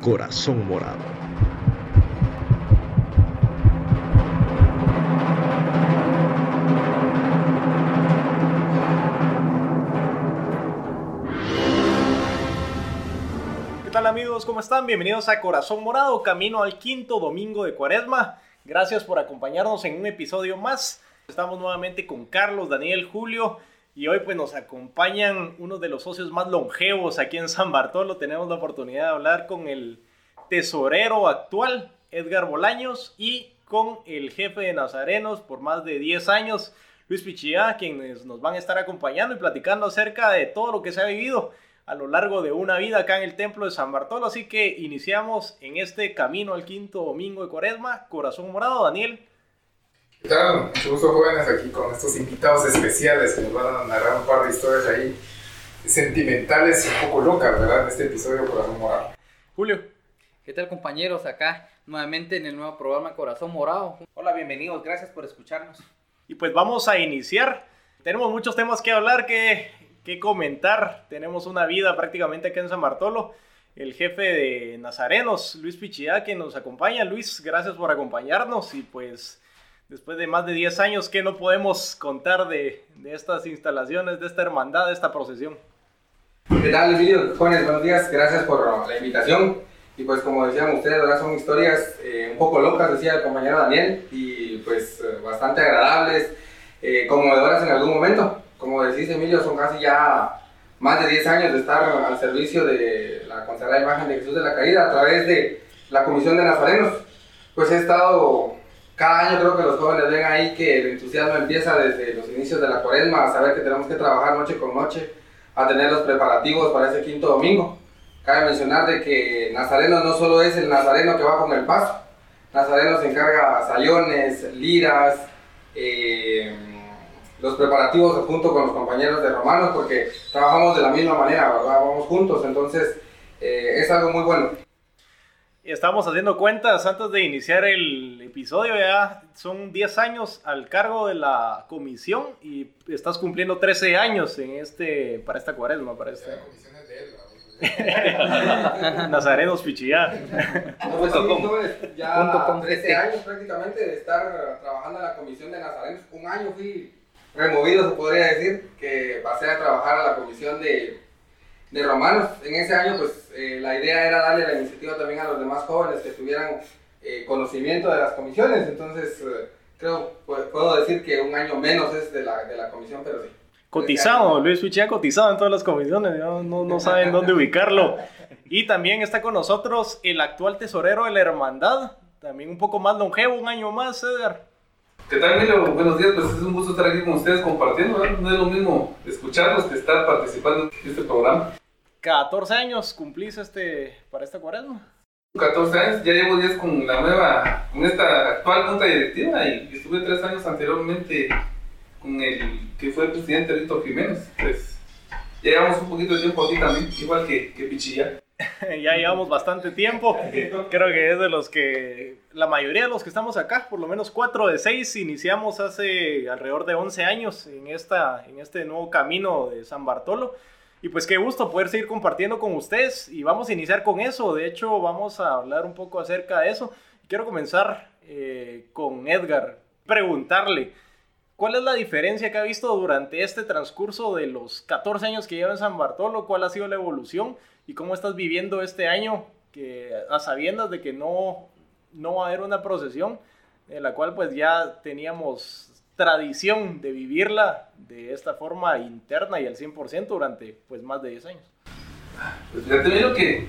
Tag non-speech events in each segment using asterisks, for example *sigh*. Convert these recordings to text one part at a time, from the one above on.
Corazón Morado. ¿Qué tal amigos? ¿Cómo están? Bienvenidos a Corazón Morado, camino al quinto domingo de Cuaresma. Gracias por acompañarnos en un episodio más. Estamos nuevamente con Carlos, Daniel, Julio y hoy pues nos acompañan uno de los socios más longevos aquí en San Bartolo. Tenemos la oportunidad de hablar con el tesorero actual, Edgar Bolaños, y con el jefe de Nazarenos por más de 10 años, Luis Pichilla, quienes nos van a estar acompañando y platicando acerca de todo lo que se ha vivido a lo largo de una vida acá en el templo de San Bartolo. Así que iniciamos en este camino al quinto domingo de Cuaresma, Corazón Morado, Daniel. ¿Qué tal? Mucho gusto jóvenes aquí con estos invitados especiales que nos van a narrar un par de historias ahí sentimentales y un poco locas, ¿verdad? En este episodio Corazón Morado. Julio. ¿Qué tal compañeros? Acá nuevamente en el nuevo programa Corazón Morado. Hola, bienvenidos, gracias por escucharnos. Y pues vamos a iniciar. Tenemos muchos temas que hablar, que, que comentar. Tenemos una vida prácticamente aquí en San Bartolo. El jefe de Nazarenos, Luis Pichía, que nos acompaña. Luis, gracias por acompañarnos. Y pues después de más de 10 años, ¿qué no podemos contar de, de estas instalaciones, de esta hermandad, de esta procesión? ¿Qué tal, Emilio? Jóvenes, buenos días. Gracias por la invitación. Y pues como decían ustedes, ¿verdad? son historias eh, un poco locas, decía el compañero Daniel, y pues eh, bastante agradables, eh, conmovedoras en algún momento. Como decís, Emilio, son casi ya más de 10 años de estar al servicio de la consagrada imagen de Jesús de la Caída a través de la Comisión de Nazarenos. Pues he estado, cada año creo que los jóvenes ven ahí que el entusiasmo empieza desde los inicios de la cuaresma, a saber que tenemos que trabajar noche con noche, a tener los preparativos para ese quinto domingo. Cabe mencionar de que Nazareno no solo es el nazareno que va con el paso, Nazareno se encarga sayones, liras, eh, los preparativos junto con los compañeros de Romanos, porque trabajamos de la misma manera. Vamos juntos, entonces eh, es algo muy bueno. Estamos haciendo cuentas antes de iniciar el episodio, ya son 10 años al cargo de la comisión y estás cumpliendo 13 años en este, para esta cuaresma, para este... La comisión es de él. *laughs* Nazarenos Pichillá. No, pues sí, Punto ya com 13 este. años prácticamente de estar trabajando en la comisión de Nazarenos. Un año fui removido, se podría decir, que pasé a trabajar a la comisión de, de Romanos. En ese año, pues eh, la idea era darle la iniciativa también a los demás jóvenes que tuvieran eh, conocimiento de las comisiones. Entonces, eh, creo, pues, puedo decir que un año menos es de la, de la comisión, pero sí. Cotizado, Luis Pichillá cotizado en todas las comisiones, ya no, no saben dónde ubicarlo. Y también está con nosotros el actual tesorero de la hermandad, también un poco más longevo, un año más, Edgar. ¿Qué tal, Emilio? Buenos días, pues es un gusto estar aquí con ustedes compartiendo, ¿verdad? No es lo mismo escucharlos que estar participando en este programa. 14 años cumplís este, para esta cuaresma. 14 años, ya llevo 10 con la nueva, con esta actual junta directiva y estuve 3 años anteriormente con el que fue el presidente Víctor Jiménez. Pues ya llevamos un poquito de tiempo aquí también, igual que, que Pichilla. *laughs* ya llevamos bastante tiempo. Creo que es de los que, la mayoría de los que estamos acá, por lo menos 4 de 6, iniciamos hace alrededor de 11 años en, esta, en este nuevo camino de San Bartolo. Y pues qué gusto poder seguir compartiendo con ustedes y vamos a iniciar con eso. De hecho, vamos a hablar un poco acerca de eso. Quiero comenzar eh, con Edgar, preguntarle, ¿cuál es la diferencia que ha visto durante este transcurso de los 14 años que lleva en San Bartolo? ¿Cuál ha sido la evolución? ¿Y cómo estás viviendo este año que a sabiendas de que no, no va a haber una procesión en la cual pues ya teníamos tradición de vivirla de esta forma interna y al 100% durante pues más de 10 años? Pues fíjate, miro que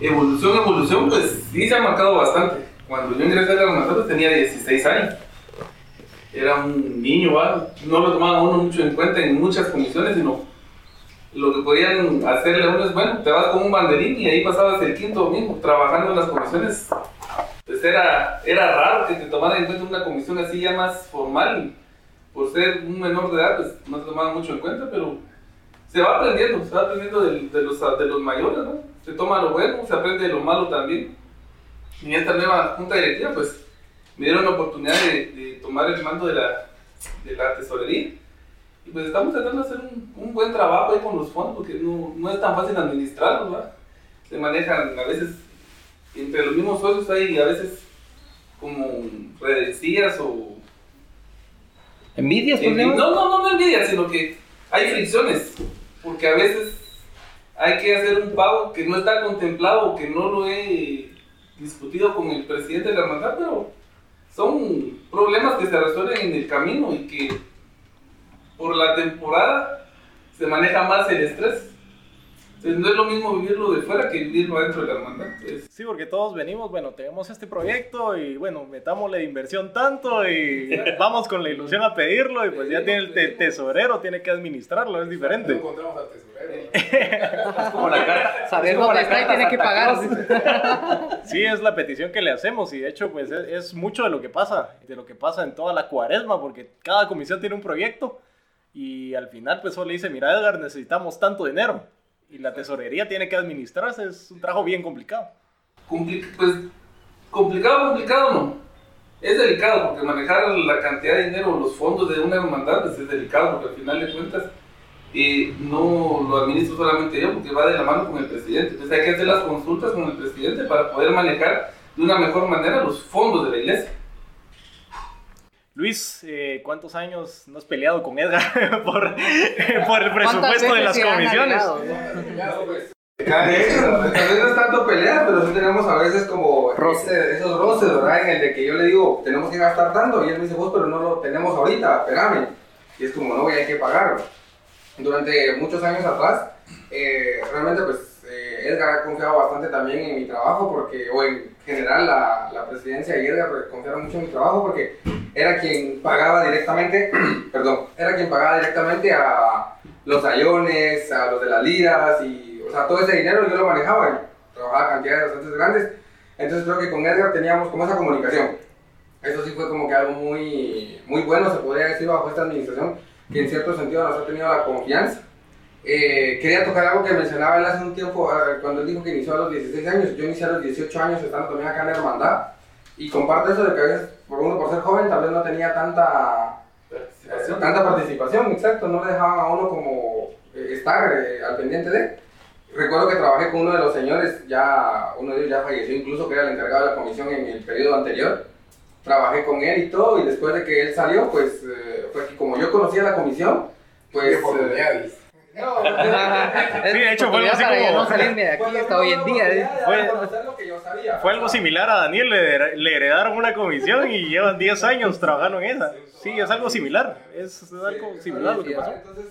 evolución, evolución, pues sí se ha marcado bastante. Cuando yo ingresé a la armadura tenía 16 años. Era un niño, ¿va? no lo tomaban uno mucho en cuenta en muchas comisiones, sino lo que podían hacerle a uno es, bueno, te vas con un banderín y ahí pasabas el quinto domingo trabajando en las comisiones. Pues era, era raro que te tomaran en cuenta una comisión así ya más formal. Por ser un menor de edad, pues no te tomaban mucho en cuenta, pero se va aprendiendo, se va aprendiendo de, de los, de los mayores, ¿no? Se toma lo bueno, se aprende de lo malo también. Y en esta nueva junta directiva, pues me dieron la oportunidad de, de tomar el mando de la, de la tesorería. Y pues estamos tratando de hacer un, un buen trabajo ahí con los fondos, porque no, no es tan fácil administrarlos, ¿verdad? Se manejan a veces entre los mismos socios hay a veces como redencillas o... ¿Envidias, no, no, no, no envidia, sino que hay fricciones, porque a veces hay que hacer un pago que no está contemplado que no lo he discutido con el presidente de la hermandad, pero son problemas que se resuelven en el camino y que por la temporada se maneja más el estrés. Entonces no es lo mismo vivirlo de fuera que vivirlo adentro de la hermandad. Es- Sí, porque todos venimos, bueno, tenemos este proyecto y bueno, metámosle inversión tanto y *laughs* vamos con la ilusión a pedirlo y pues ya tiene el te- tesorero, tiene que administrarlo, es No diferente. encontramos al tesorero. Como la *laughs* carta. Saber es como dónde la está y carta tiene que pagar. *laughs* Sí, es la petición que le hacemos y de hecho pues es, es mucho de lo que pasa, de lo que pasa en toda la cuaresma, porque cada comisión tiene un proyecto y al final pues solo le dice, mira Edgar, necesitamos tanto dinero y la tesorería tiene que administrarse, es un trabajo bien complicado. compli- pues, complicado, complicado no. Es delicado porque manejar la cantidad de dinero, los fondos de una hermandad, pues, es delicado porque al final de cuentas eh, no lo administro solamente yo porque va de la mano con el presidente. Entonces hay que hacer las consultas con el presidente para poder manejar de una mejor manera los fondos de la iglesia. Luis, eh, ¿cuántos años no has peleado con Edgar *laughs* por, por el ¿Cuántas presupuesto de las comisiones? De hecho, tal vez no es tanto pelear, pero sí tenemos a veces como ese- esos roces, ¿verdad? En el de que yo le digo, tenemos que gastar tanto, y él me dice, vos, pero no lo tenemos ahorita, espérame. Y es como, no, ya hay que pagarlo. Durante muchos años atrás, eh, realmente, pues, eh, Edgar ha confiado bastante también en mi trabajo, porque, o en general la, la presidencia y Edgar pues, confiaron mucho en mi trabajo, porque era quien pagaba directamente, *clears throat* perdón, era quien pagaba directamente a los ayones, a los de las liras y, o sea, todo ese dinero yo lo manejaba trabajaba cantidades bastante grandes. Entonces creo que con Edgar teníamos como esa comunicación. Eso sí fue como que algo muy, muy bueno, se podría decir, bajo esta administración, que en cierto sentido nos ha tenido la confianza. Eh, quería tocar algo que mencionaba él hace un tiempo, eh, cuando él dijo que inició a los 16 años. Yo inicié a los 18 años estando también acá en la hermandad. Y comparto eso de que a veces, por uno por ser joven, tal vez no tenía tanta Participación. tanta participación, exacto, no le dejaban a uno como eh, estar eh, al pendiente de. Recuerdo que trabajé con uno de los señores, ya uno de ellos ya falleció incluso, que era el encargado de la comisión en el periodo anterior. Trabajé con él y todo, y después de que él salió, pues eh, fue que como yo conocía la comisión, pues... Qué eh, Sí, de hecho, fue algo así como- no salirme de aquí Fue hasta hoy en día. ¿eh? Fue- conocer lo que yo sabía. Fue algo similar a Daniel, le, le heredaron una comisión y llevan 10 años trabajando en esa. Sí, es algo similar, es, es algo similar lo que pasó. Entonces,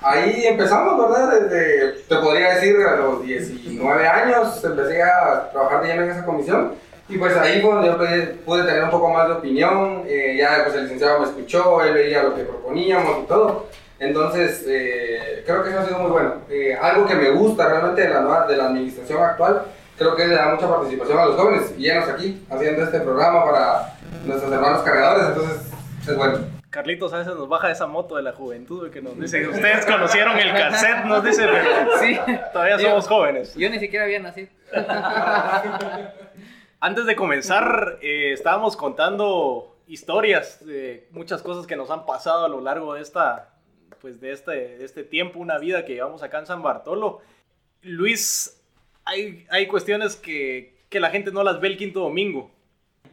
ahí empezamos, ¿verdad? Desde, te podría decir, a los 19 años empecé a trabajar de lleno en esa comisión. Y pues ahí fue donde yo pude, pude tener un poco más de opinión. eh, ya pues el licenciado me escuchó, él veía lo que proponíamos y todo. Entonces, eh, creo que eso ha sido muy bueno. Eh, algo que me gusta realmente de la, nueva- de la administración actual, creo que le da mucha participación a los jóvenes. Y llenos aquí, haciendo este programa para nuestros hermanos cargadores. Entonces, es bueno. Carlitos a veces nos baja esa moto de la juventud que nos dice, ustedes conocieron el cassette, nos dice, pero Sí. todavía somos jóvenes. Yo ni siquiera había nacido. *laughs* Antes de comenzar, eh, estábamos contando historias de muchas cosas que nos han pasado a lo largo de esta, pues de este, de este tiempo, una vida que llevamos acá en San Bartolo. Luis, hay, hay cuestiones que, que la gente no las ve el quinto domingo.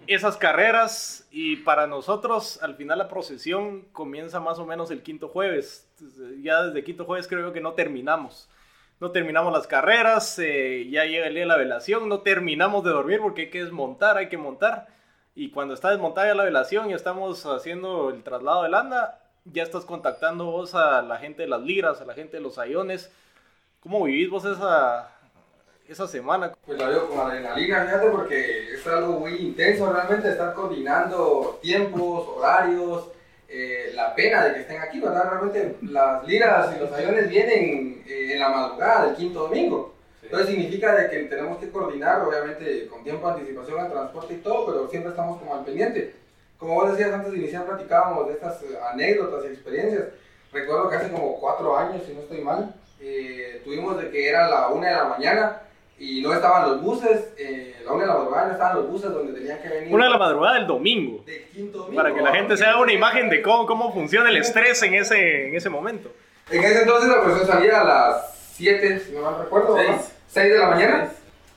Esas carreras y para nosotros al final la procesión comienza más o menos el quinto jueves. Ya desde quinto jueves creo que no terminamos no terminamos las carreras, eh, ya llega el día de la velación, no terminamos de dormir porque hay que desmontar, hay que montar. Y cuando está desmontada la velación y estamos haciendo el traslado del anda, ya estás contactando vos a la gente de las liras, a la gente de los ayones. ¿Cómo vivís vos esa, esa semana? Pues la veo con adrenalina, fíjate, porque es algo muy intenso realmente estar coordinando tiempos, horarios, eh, la pena de que estén aquí, ¿verdad? Realmente las liras y los aviones vienen eh, en la madrugada del quinto domingo. Entonces significa de que tenemos que coordinar, obviamente, con tiempo de anticipación el transporte y todo, pero siempre estamos como al pendiente. Como vos decías antes de iniciar, platicábamos de estas eh, anécdotas y experiencias. Recuerdo que hace como cuatro años, si no estoy mal, eh, tuvimos de que era la una de la mañana y no estaban los buses, eh, la una de la madrugada no estaban los buses donde tenían que venir. Una de la madrugada del domingo, del quinto domingo, para que la gente se haga una imagen de cómo, cómo funciona el estrés en ese, en ese momento. En ese entonces la procesión salía a las 7, si no mal recuerdo, ¿no? Seis. 6 de la mañana.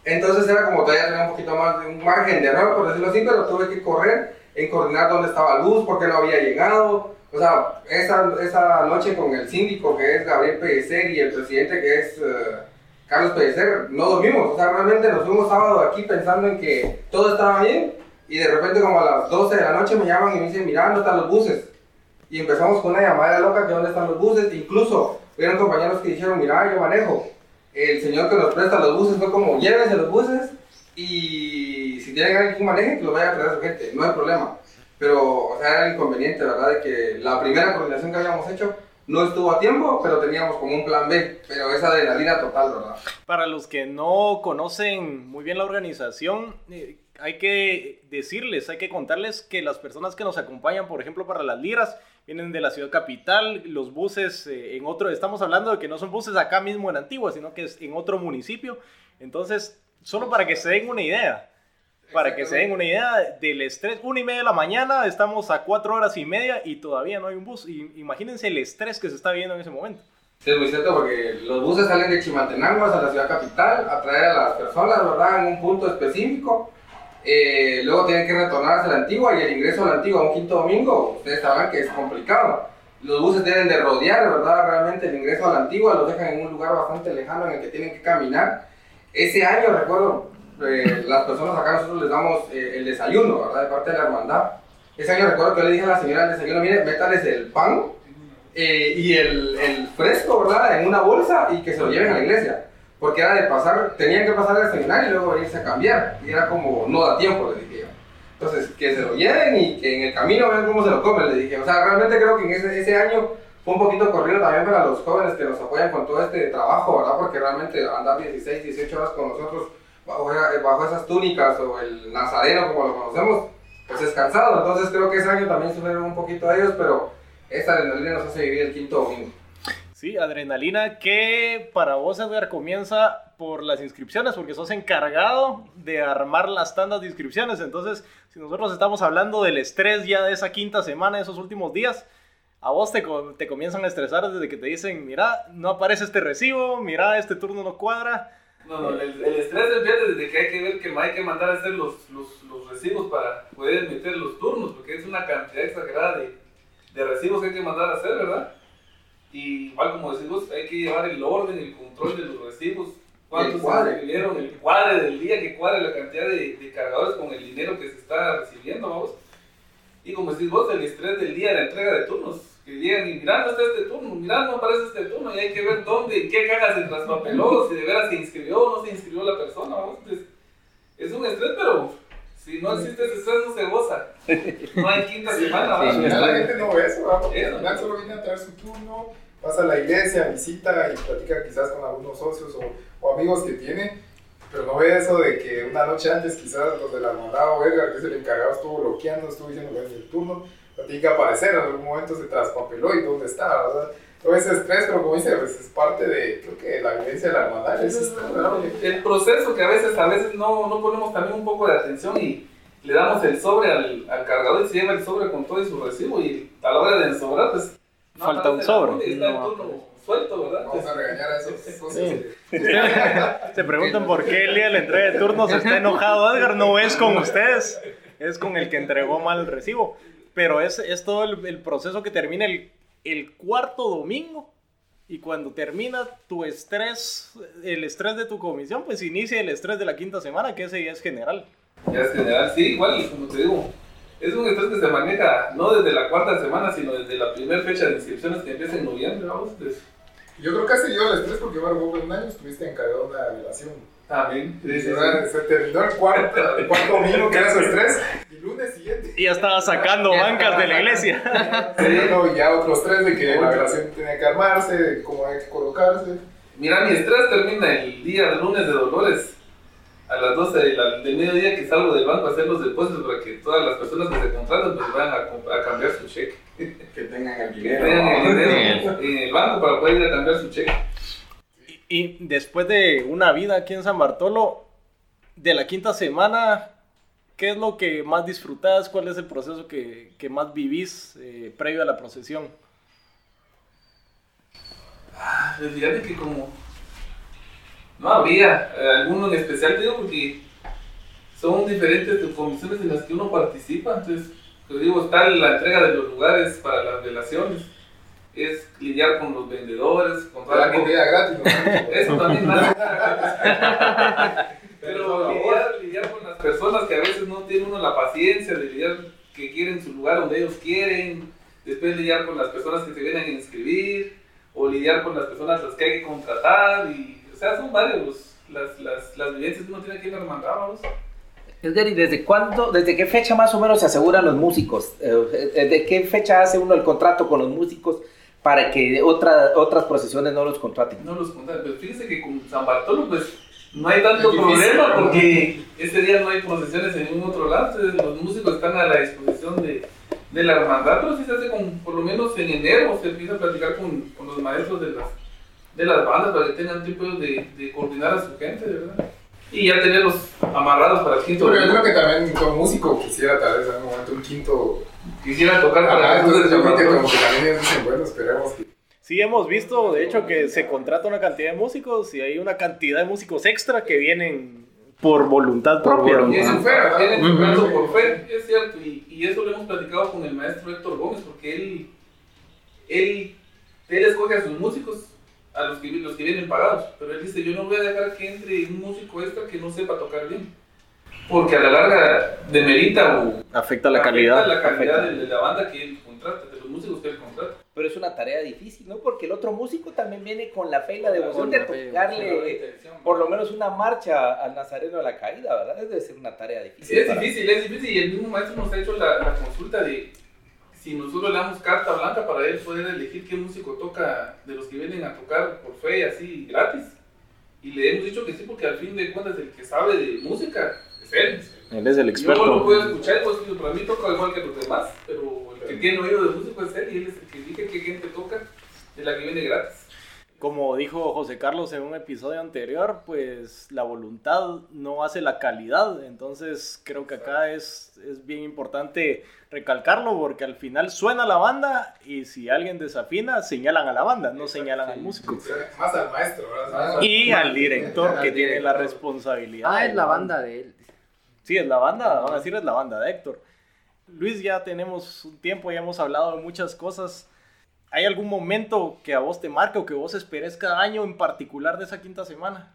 Entonces era como todavía tenía un poquito más de un margen de error, por decirlo así, pero tuve que correr en coordinar dónde estaba Luz, porque no había llegado. O sea, esa, esa noche con el síndico que es Gabriel Pellecer y el presidente que es eh, Carlos Pellecer, no dormimos. O sea, realmente nos fuimos sábado aquí pensando en que todo estaba bien y de repente como a las 12 de la noche me llaman y me dicen, mira, ¿dónde están los buses? Y empezamos con una llamada loca que dónde están los buses. Incluso hubieron compañeros que dijeron, mira, yo manejo. El señor que nos presta los buses fue como, llévense los buses y si tienen alguien que maneje, lo vaya a traer a su gente, no hay problema. Pero, o sea, era el inconveniente, ¿verdad? De que la primera coordinación que habíamos hecho no estuvo a tiempo, pero teníamos como un plan B, pero esa adrenalina total, ¿verdad? Para los que no conocen muy bien la organización, eh, hay que decirles, hay que contarles que las personas que nos acompañan, por ejemplo, para las liras, vienen de la ciudad capital, los buses eh, en otro, estamos hablando de que no son buses acá mismo en Antigua, sino que es en otro municipio. Entonces, solo para que se den una idea, para que se den una idea del estrés, una y media de la mañana, estamos a cuatro horas y media y todavía no hay un bus. Y, imagínense el estrés que se está viendo en ese momento. Sí, es muy cierto porque los buses salen de Chimaltenango a la ciudad capital a traer a las personas, ¿verdad? En un punto específico. Eh, luego tienen que retornar hacia la antigua y el ingreso a la antigua un quinto domingo, ustedes sabrán que es complicado. Los buses tienen de rodear, ¿verdad? Realmente el ingreso a la antigua los dejan en un lugar bastante lejano en el que tienen que caminar. Ese año, recuerdo, eh, las personas acá nosotros les damos eh, el desayuno, ¿verdad? De parte de la hermandad. Ese año recuerdo que le dije a la señora del desayuno, mire, métales el pan eh, y el, el, fresco, ¿verdad? En una bolsa y que se lo lleven a la iglesia. Porque era de pasar, tenían que pasar a desayunar y luego venirse a cambiar. Y era como, no da tiempo, les dije yo. Entonces, que se lo lleven y que en el camino vean cómo se lo comen, les dije. O sea, realmente creo que en ese, ese año fue un poquito corrido también para los jóvenes que nos apoyan con todo este trabajo, ¿verdad? Porque realmente andar 16, 18 horas con nosotros bajo, bajo esas túnicas o el nazareno como lo conocemos, pues es cansado. Entonces creo que ese año también sufrieron un poquito a ellos, pero esta adrenalina nos hace vivir el quinto domingo. Sí, adrenalina que para vos, Edgar, comienza por las inscripciones, porque sos encargado de armar las tandas de inscripciones. Entonces, si nosotros estamos hablando del estrés ya de esa quinta semana, de esos últimos días, a vos te, te comienzan a estresar desde que te dicen, mira, no aparece este recibo, mira, este turno no cuadra. No, no, el, el estrés empieza desde que hay que ver que hay que mandar a hacer los, los, los recibos para poder meter los turnos, porque es una cantidad exagerada de, de recibos que hay que mandar a hacer, ¿verdad? Y igual como decimos, hay que llevar el orden, el control de los recibos, cuántos se recibieron, el cuadre del día, que cuadre la cantidad de, de, cargadores con el dinero que se está recibiendo, vamos. Y como decís vos, el estrés del día de la entrega de turnos, que llegan y mirando está este turno, mirando aparece este turno, y hay que ver dónde, en qué caja se traspapeló, si de veras se inscribió o no se inscribió la persona, vamos. Entonces, es un estrés, pero si no existe ese estrés, no se goza. No hay quinta semana, ¿vamos? Sí, la gente no ve eso, ¿vamos? Al final solo viene a traer su turno, pasa a la iglesia, visita y platica quizás con algunos socios o, o amigos que tiene, pero no ve eso de que una noche antes quizás los de la hermandad o Edgar, que es el encargado, estuvo bloqueando, estuvo diciendo que es el turno, tiene que aparecer, en algún momento se traspapeló y dónde está, ¿verdad? Todo ese estrés, pero como dice, pues es parte de, creo que la vivencia de la hermandad. Es estrés, el proceso que a veces, a veces no, no ponemos también un poco de atención y le damos el sobre al, al cargador y se lleva el sobre con todo y su recibo y a la hora de ensobrar, pues... No Falta un sobre. Está el turno suelto, ¿verdad? Vamos a regañar a esos. Sí. *laughs* Se preguntan por qué el día de la entrega de turnos está enojado Edgar, no es con ustedes, es con el que entregó mal el recibo. Pero es, es todo el, el, proceso que termina el, el, cuarto domingo. Y cuando termina tu estrés, el estrés de tu comisión, pues inicia el estrés de la quinta semana, que ese ya es general. Ya es general, sí, igual, como te digo. Es un estrés que se maneja no desde la cuarta semana, sino desde la primera fecha de inscripciones que empieza en noviembre, vamos. Pues. Yo creo que has seguido el estrés porque, bueno, vos un año estuviste encargado de una relación. También. Sí, sí, sí. Se terminó el cuarto, el cuarto domingo que era su estrés. Y el lunes siguiente. Y ya estaba sacando bancas de la iglesia. Sí, no, ya otros tres de que la relación tenía que armarse, de cómo hay que colocarse. Mira, mi estrés termina el día de lunes de Dolores. A las 12 del, del mediodía que salgo del banco a hacer los depósitos para que todas las personas que se contratan pues vayan a, a cambiar su cheque. Que tengan el dinero. Que tengan el dinero en el banco para poder ir a cambiar su cheque. Y después de una vida aquí en San Bartolo, de la quinta semana, ¿qué es lo que más disfrutas? ¿Cuál es el proceso que, que más vivís eh, previo a la procesión? Ah, fíjate que como... No había, eh, alguno en especial, digo, porque son diferentes comisiones en las que uno participa. Entonces, te digo, está la entrega de los lugares para las relaciones, es lidiar con los vendedores, con toda La la gente. comida gratis, ¿no? Eso también más. *laughs* Pero lidiar, lidiar con las personas que a veces no tiene uno la paciencia de lidiar, que quieren su lugar donde ellos quieren, después lidiar con las personas que se vienen a inscribir, o lidiar con las personas a las que hay que contratar, y, o sea, son varios los- las, las, las vivencias que uno tiene que ir armando, vamos. Edgar, ¿y desde cuándo, desde qué fecha más o menos se aseguran los músicos? Eh, ¿De qué fecha hace uno el contrato con los músicos para que otra- otras procesiones no los contraten? No los contan, pero fíjense que con San Bartolo, pues no hay tanto difícil, problema porque ese día no hay procesiones en ningún otro lado, entonces los músicos están a la disposición de, de la hermandad, pero sí se hace con, por lo menos en enero, se empieza a platicar con, con los maestros de las, de las bandas para que tengan tiempo de, de coordinar a su gente, ¿verdad? Y ya tenerlos amarrados para el quinto. Pero yo creo que también como músico quisiera tal vez en algún momento un quinto. Quisiera tocar para Ah, entonces como que también ellos dicen, bueno, esperemos que. Sí, hemos visto, de hecho, que se contrata una cantidad de músicos y hay una cantidad de músicos extra que vienen por voluntad Por propia. voluntad. Y es su fe, tienen su Ujú. brazo por fe, es cierto, y, y eso lo hemos platicado con el maestro Héctor Gómez, porque él, él, él escoge a sus músicos, a los que, los que vienen pagados, pero él dice, yo no voy a dejar que entre un músico extra que no sepa tocar bien, porque a la larga demerita o Afecta la afecta calidad. la calidad afecta. de, de la banda que él contrata, de los músicos que él contrata. Pero es una tarea difícil, ¿no? Porque el otro músico también viene con la fe y la devoción de tocarle por lo menos una marcha al Nazareno de la Caída, ¿verdad? Debe ser una tarea difícil. Sí, es difícil, es difícil, y el mismo maestro nos ha hecho la, la consulta de si nosotros le damos carta blanca para él poder elegir qué músico toca de los que vienen a tocar por fe, así gratis. Y le hemos dicho que sí, porque al fin de cuentas el que sabe de música él. Es el Yo lo puedo experto. escuchar, pues, pero para mí toca igual que los demás, pero el que tiene oído de músico es él y él es el que elige qué gente toca de la que viene gratis. Como dijo José Carlos en un episodio anterior, pues la voluntad no hace la calidad. Entonces creo que acá es, es bien importante recalcarlo porque al final suena la banda y si alguien desafina, señalan a la banda, no señalan al músico. Más al maestro, ¿verdad? Y al director que tiene la director. responsabilidad. Ah, es la banda de él. Sí, es la banda, van a decir es la banda de Héctor. Luis, ya tenemos un tiempo, ya hemos hablado de muchas cosas. ¿Hay algún momento que a vos te marque o que vos esperes cada año en particular de esa quinta semana?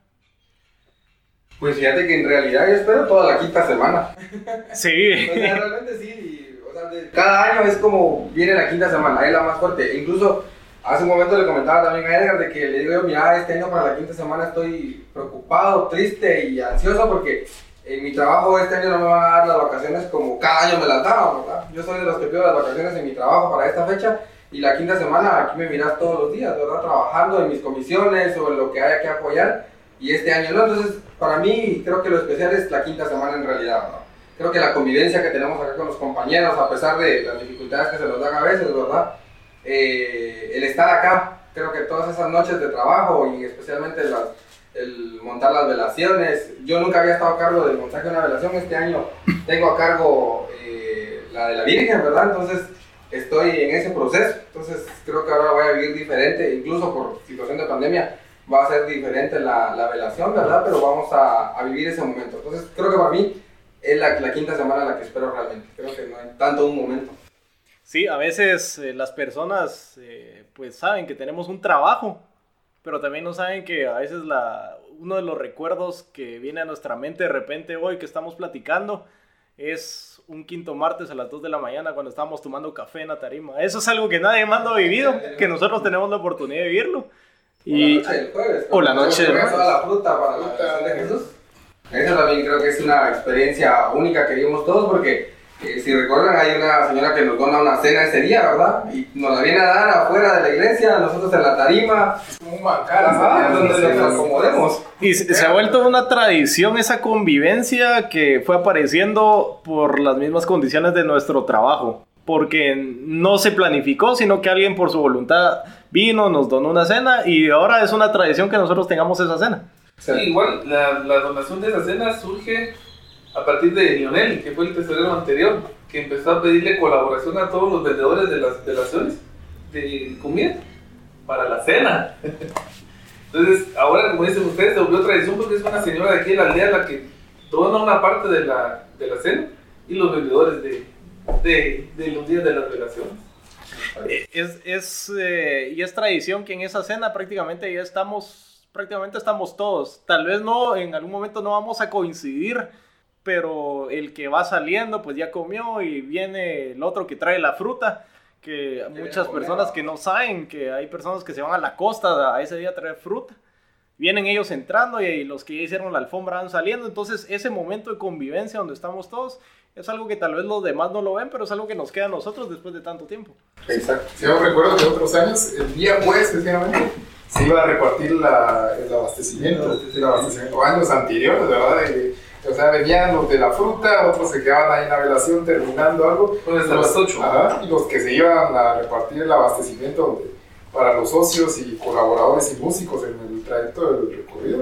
Pues fíjate que en realidad yo espero toda la quinta semana. *laughs* Sí. O sea, realmente sí. o sea, de- cada año es como viene la quinta semana, es la más fuerte. E incluso hace un momento le comentaba también a Edgar de que le digo yo, mira, este año para la quinta semana estoy preocupado, triste y ansioso porque en mi trabajo este año no me van a dar las vacaciones como cada año me las daban, ¿verdad? Yo soy de los que pido las vacaciones en mi trabajo para esta fecha y la quinta semana aquí me miras todos los días, ¿verdad? Trabajando en mis comisiones o en lo que haya que apoyar y este año no. Entonces, para mí creo que lo especial es la quinta semana en realidad, ¿verdad? creo que la convivencia que tenemos acá con los compañeros, a pesar de las dificultades que se nos dan a veces, ¿verdad? Eh, el estar acá, creo que todas esas noches de trabajo y especialmente las- el montar las velaciones, yo nunca había estado a cargo del montaje de una velación, este año tengo a cargo eh, la de la Virgen, ¿verdad? Entonces estoy en ese proceso, entonces creo que ahora voy a vivir diferente, incluso por situación de pandemia va a ser diferente la, la velación, ¿verdad? Pero vamos a, a vivir ese momento, entonces creo que para mí es la, la quinta semana la que espero realmente. Creo que no hay tanto un momento. Sí, a veces eh, las personas eh, pues saben que tenemos un trabajo, pero también no saben que a veces la, uno de los recuerdos que viene a nuestra mente de repente hoy que estamos platicando es un quinto martes a las 2 de la mañana cuando estábamos tomando café en la tarima. Eso es algo que nadie más lo ha vivido, que nosotros tenemos la oportunidad de vivirlo. Y o la noche del jueves. o la noche del jueves. la fruta para la de Jesús. Eso también creo que es una experiencia única que vimos todos porque eh, si recuerdan hay una señora que nos dona una cena ese día, ¿verdad? Y nos la viene a dar afuera de la iglesia, nosotros en la tarima, Es como un bancar, Ajá, así, donde ¿no? nos acomodemos. Y se se ha vuelto una tradición esa convivencia que fue apareciendo por las mismas condiciones de nuestro trabajo. Porque no se planificó, sino que alguien por su voluntad vino, nos donó una cena y ahora es una tradición que nosotros tengamos esa cena. Sí, igual la, la donación de esa cena surge a partir de Lionel, que fue el tesorero anterior, que empezó a pedirle colaboración a todos los vendedores de las velaciones de comida para la cena. *laughs* Entonces, ahora, como dicen ustedes, se volvió tradición porque es una señora de aquí de la aldea la que dona una parte de la, de la cena y los vendedores de, de, de los días de las relaciones. Eh, Es, es, eh, y es tradición que en esa cena prácticamente ya estamos, prácticamente estamos todos. Tal vez no, en algún momento no vamos a coincidir, pero el que va saliendo pues ya comió y viene el otro que trae la fruta. Que muchas personas que no saben que hay personas que se van a la costa a ese día a traer fruta. Vienen ellos entrando y, los que ya hicieron la alfombra van saliendo. Entonces ese momento de convivencia donde estamos todos es algo que tal vez los demás no lo ven, pero es algo que nos queda a nosotros después de tanto tiempo. Exacto. Si yo recuerdo de otros años, el día pues, efectivamente, se iba a repartir la, el abastecimiento, el abastecimiento, años anteriores, ¿verdad? De- o sea, venían los de la fruta, otros se quedaban ahí en la velación terminando algo. Pues Los- las 8. Ajá, y los que se iban a repartir el abastecimiento de- para los socios y colaboradores y músicos en el trayecto del recorrido,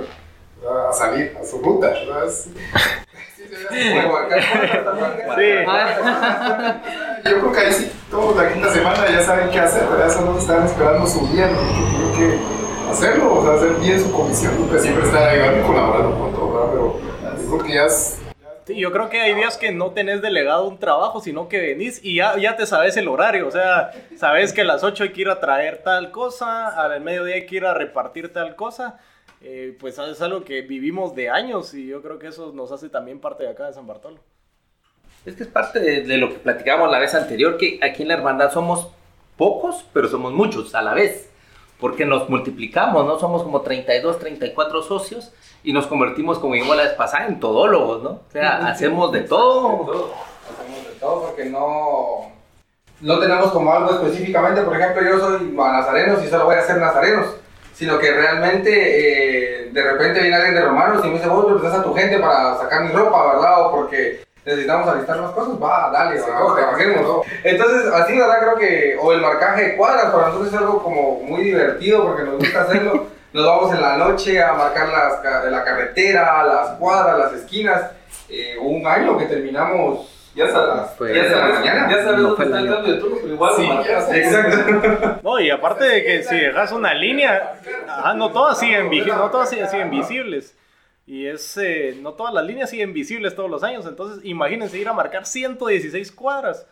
¿verdad? a salir a su ruta. ¿verdad? Sí, se ve así como- Sí. yo creo que ahí sí, todos la quinta semana ya saben qué hacer, ¿verdad? Solo están esperando su día, ¿no? que tienen que hacerlo, o sea, hacer bien su comisión, nunca siempre estar ayudando y colaborando con todo, ¿verdad? Pero yo creo que ya es. Sí, yo creo que hay días que no tenés delegado un trabajo, sino que venís y ya, ya te sabes el horario. O sea, sabes que a las 8 hay que ir a traer tal cosa, al mediodía hay que ir a repartir tal cosa. Eh, pues es algo que vivimos de años y yo creo que eso nos hace también parte de acá de San Bartolo. Es que es parte de, de lo que platicábamos la vez anterior, que aquí en la hermandad somos pocos, pero somos muchos a la vez. Porque nos multiplicamos, ¿no? Somos como 32, 34 socios y nos convertimos, como dijimos la vez pasada, en todólogos, ¿no? O sea, hacemos de todo. Hacemos de todo porque no, no tenemos como algo específicamente. Por ejemplo, yo soy nazarenos y solo voy a hacer nazarenos. Sino que realmente eh, de repente viene alguien de Romanos y me dice, vos representas a tu gente para sacar mi ropa, ¿verdad? O porque necesitamos alistar más cosas, va, dale, Sí, no, trabajemos. no. Entonces, así, ¿verdad? Creo que, o el marcaje de cuadras, para nosotros es algo como muy divertido porque nos gusta hacerlo. *laughs* Nos vamos en la noche a marcar las, la carretera, las cuadras, las esquinas. Eh, un año que terminamos Ya a sabes, las Fue- ya sabes, mañana. ya sabes No dónde está el año. cambio de turno, pero igual Sí, lo. Exacto. No, y aparte de que si dejas una línea, ajá, no todas siguen, no todas siguen, siguen visibles. Y es, eh, no todas las líneas siguen visibles todos los años. Entonces, imagínense ir a marcar 116 cuadras.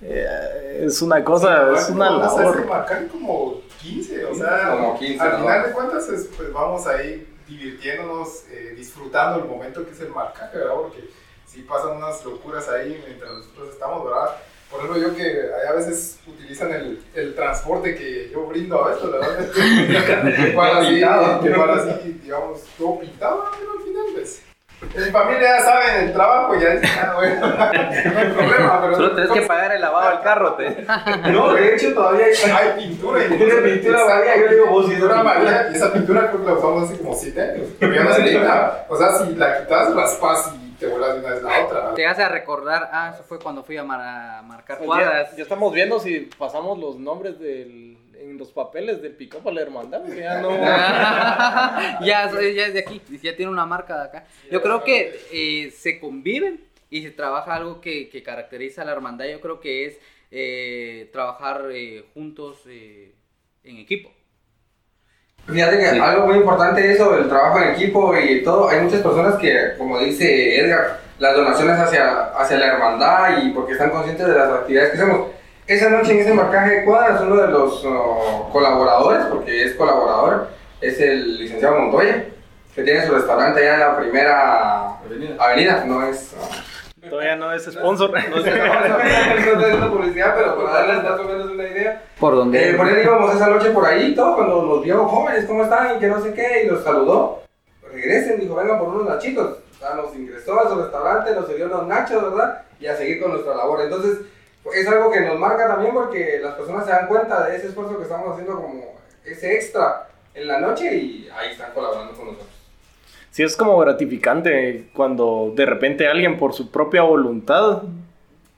Eh, es una cosa, es una Vamos a labor. marcar como 15, o sea, Como 15, al ¿no? final de cuentas, es, pues vamos a ir divirtiéndonos, eh, disfrutando el momento que es el marcaje, ¿verdad? Porque sí pasan unas locuras ahí mientras nosotros estamos, ¿verdad? Por ejemplo, yo que ahí a veces utilizan el, el transporte que yo brindo a veces, ¿verdad? *laughs* que para así, que para así, digamos, todo pintado, pero al final, pues. En mi familia ya saben el trabajo, ya dicen, ah, bueno, *laughs* no hay problema, pero. Solo tenés que pagar el lavado del carro. Te. *laughs* No, de hecho, todavía hay. Hay pintura y Tiene pintura amarilla, yo digo, vos, si es pintura amarilla, y esa pintura creo que la usamos hace como 7 años. Pero ya no se quita. O sea, si la quitas, raspas y te vuelas de una vez la otra. Te hace recordar, ah, eso fue cuando fui a, mar- a marcar cuadras. ya, ya estamos viendo si pasamos los nombres del, los papeles del pick a la hermandad, porque ya no. *laughs* ya, ya es de aquí, ya tiene una marca de acá. Yo creo que eh, se conviven y se trabaja algo que, que caracteriza a la hermandad. Yo creo que es eh, trabajar eh, juntos eh, en equipo. Fíjate que Sí. algo muy importante es eso, el trabajo en equipo y todo. Hay muchas personas que, como dice Edgar, las donaciones hacia, hacia la hermandad y porque están conscientes de las actividades que hacemos. Esa noche en ese marcaje de cuadras, uno de los oh, colaboradores, porque es colaborador, es el licenciado Montoya, que tiene su restaurante allá en la primera Avenida. avenida, no es... oh, Todavía no es sponsor. *laughs* no sé, no estoy haciendo publicidad, pero para darles más o menos una idea. Por donde. Eh, por él íbamos esa noche por ahí, todo, cuando nos vio jóvenes, ¿cómo están? Y que no sé qué, y los saludó. Regresen, dijo, vengan por unos nachitos. O sea, nos ingresó a su restaurante, nos sirvió unos nachos, ¿verdad? Y a seguir con nuestra labor. Entonces, es algo que nos marca también porque las personas se dan cuenta de ese esfuerzo que estamos haciendo como ese extra en la noche y ahí están colaborando con nosotros. Sí, es como gratificante cuando de repente alguien por su propia voluntad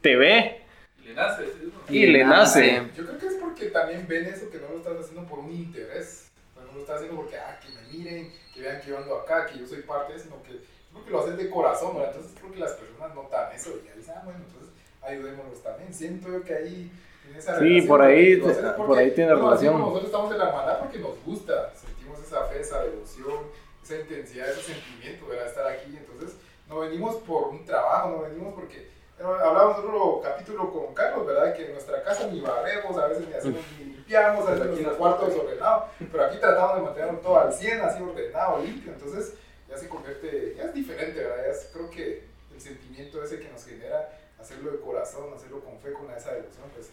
te ve Le nace, sí, y le nace. Yo creo que es porque también ven eso que no lo estás haciendo por un interés. O sea, no lo estás haciendo porque, ah, que me miren, que vean que yo ando acá, que yo soy parte de eso, sino que es porque lo haces de corazón, ¿verdad? Entonces creo que las personas notan eso y ya dicen, ah, bueno, entonces ayudémonos también. Siento yo que ahí en esa Sí, por ahí- por ahí tiene así relación. nosotros estamos en la hermandad porque nos gusta, sentimos esa fe, esa devoción, esa intensidad, ese sentimiento, ¿verdad? Estar aquí. Entonces, no venimos por un trabajo, no venimos porque hablábamos en otro capítulo con Carlos, ¿verdad? Que en nuestra casa ni barremos, a veces ni hacemos ni limpiamos, a veces aquí nuestro cuarto desordenado, pero aquí tratamos de mantenerlo todo al 100, así ordenado, limpio, entonces ya se convierte, ya es diferente, ¿verdad? Ya es, creo que el sentimiento ese que nos genera hacerlo de corazón, hacerlo con fe, con esa devoción, pues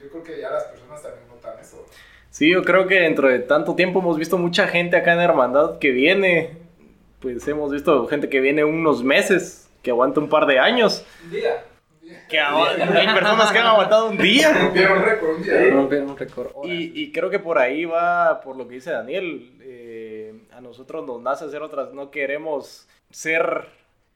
yo creo que ya las personas también notan eso. Sí, yo creo que dentro de tanto tiempo hemos visto mucha gente acá en Hermandad que viene, pues hemos visto gente que viene unos meses, que aguanta un par de años. Un día. Que hay personas que han aguantado un día. *laughs* Rompieron récord un día. Rompieron récord. Y, y, creo que por ahí va, por lo que dice Daniel, eh, a nosotros nos nace hacer otras, no queremos ser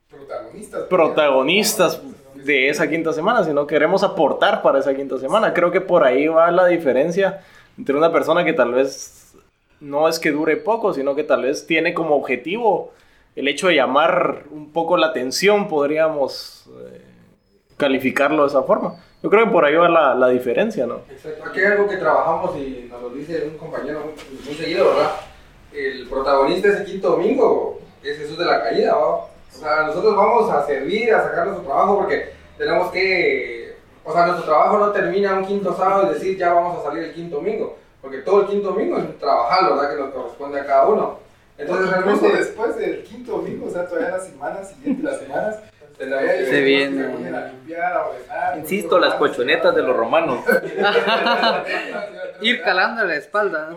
protagonistas, protagonistas de esa quinta semana, sino queremos aportar para esa quinta semana. Creo que por ahí va la diferencia entre una persona que tal vez no es que dure poco, sino que tal vez tiene como objetivo el hecho de llamar un poco la atención, podríamos eh, calificarlo de esa forma. Yo creo que por ahí va la, la, diferencia, ¿no? Exacto. Aquí hay algo que trabajamos y nos lo dice un compañero muy, muy seguido, ¿verdad? El protagonista ese quinto domingo es Jesús de la Caída, ¿verdad? O sea, nosotros vamos a servir, a sacar nuestro trabajo porque tenemos que... O sea, nuestro trabajo no termina un quinto sábado y decir ya vamos a salir el quinto domingo. Porque todo el quinto domingo es trabajar, ¿verdad? Que nos corresponde a cada uno. Entonces, realmente después del quinto domingo, o sea, todavía las semanas siguientes, las *laughs* semanas, se viene. Insisto, las cochonetas de los *laughs* romanos. *laughs* Ir calando la espalda.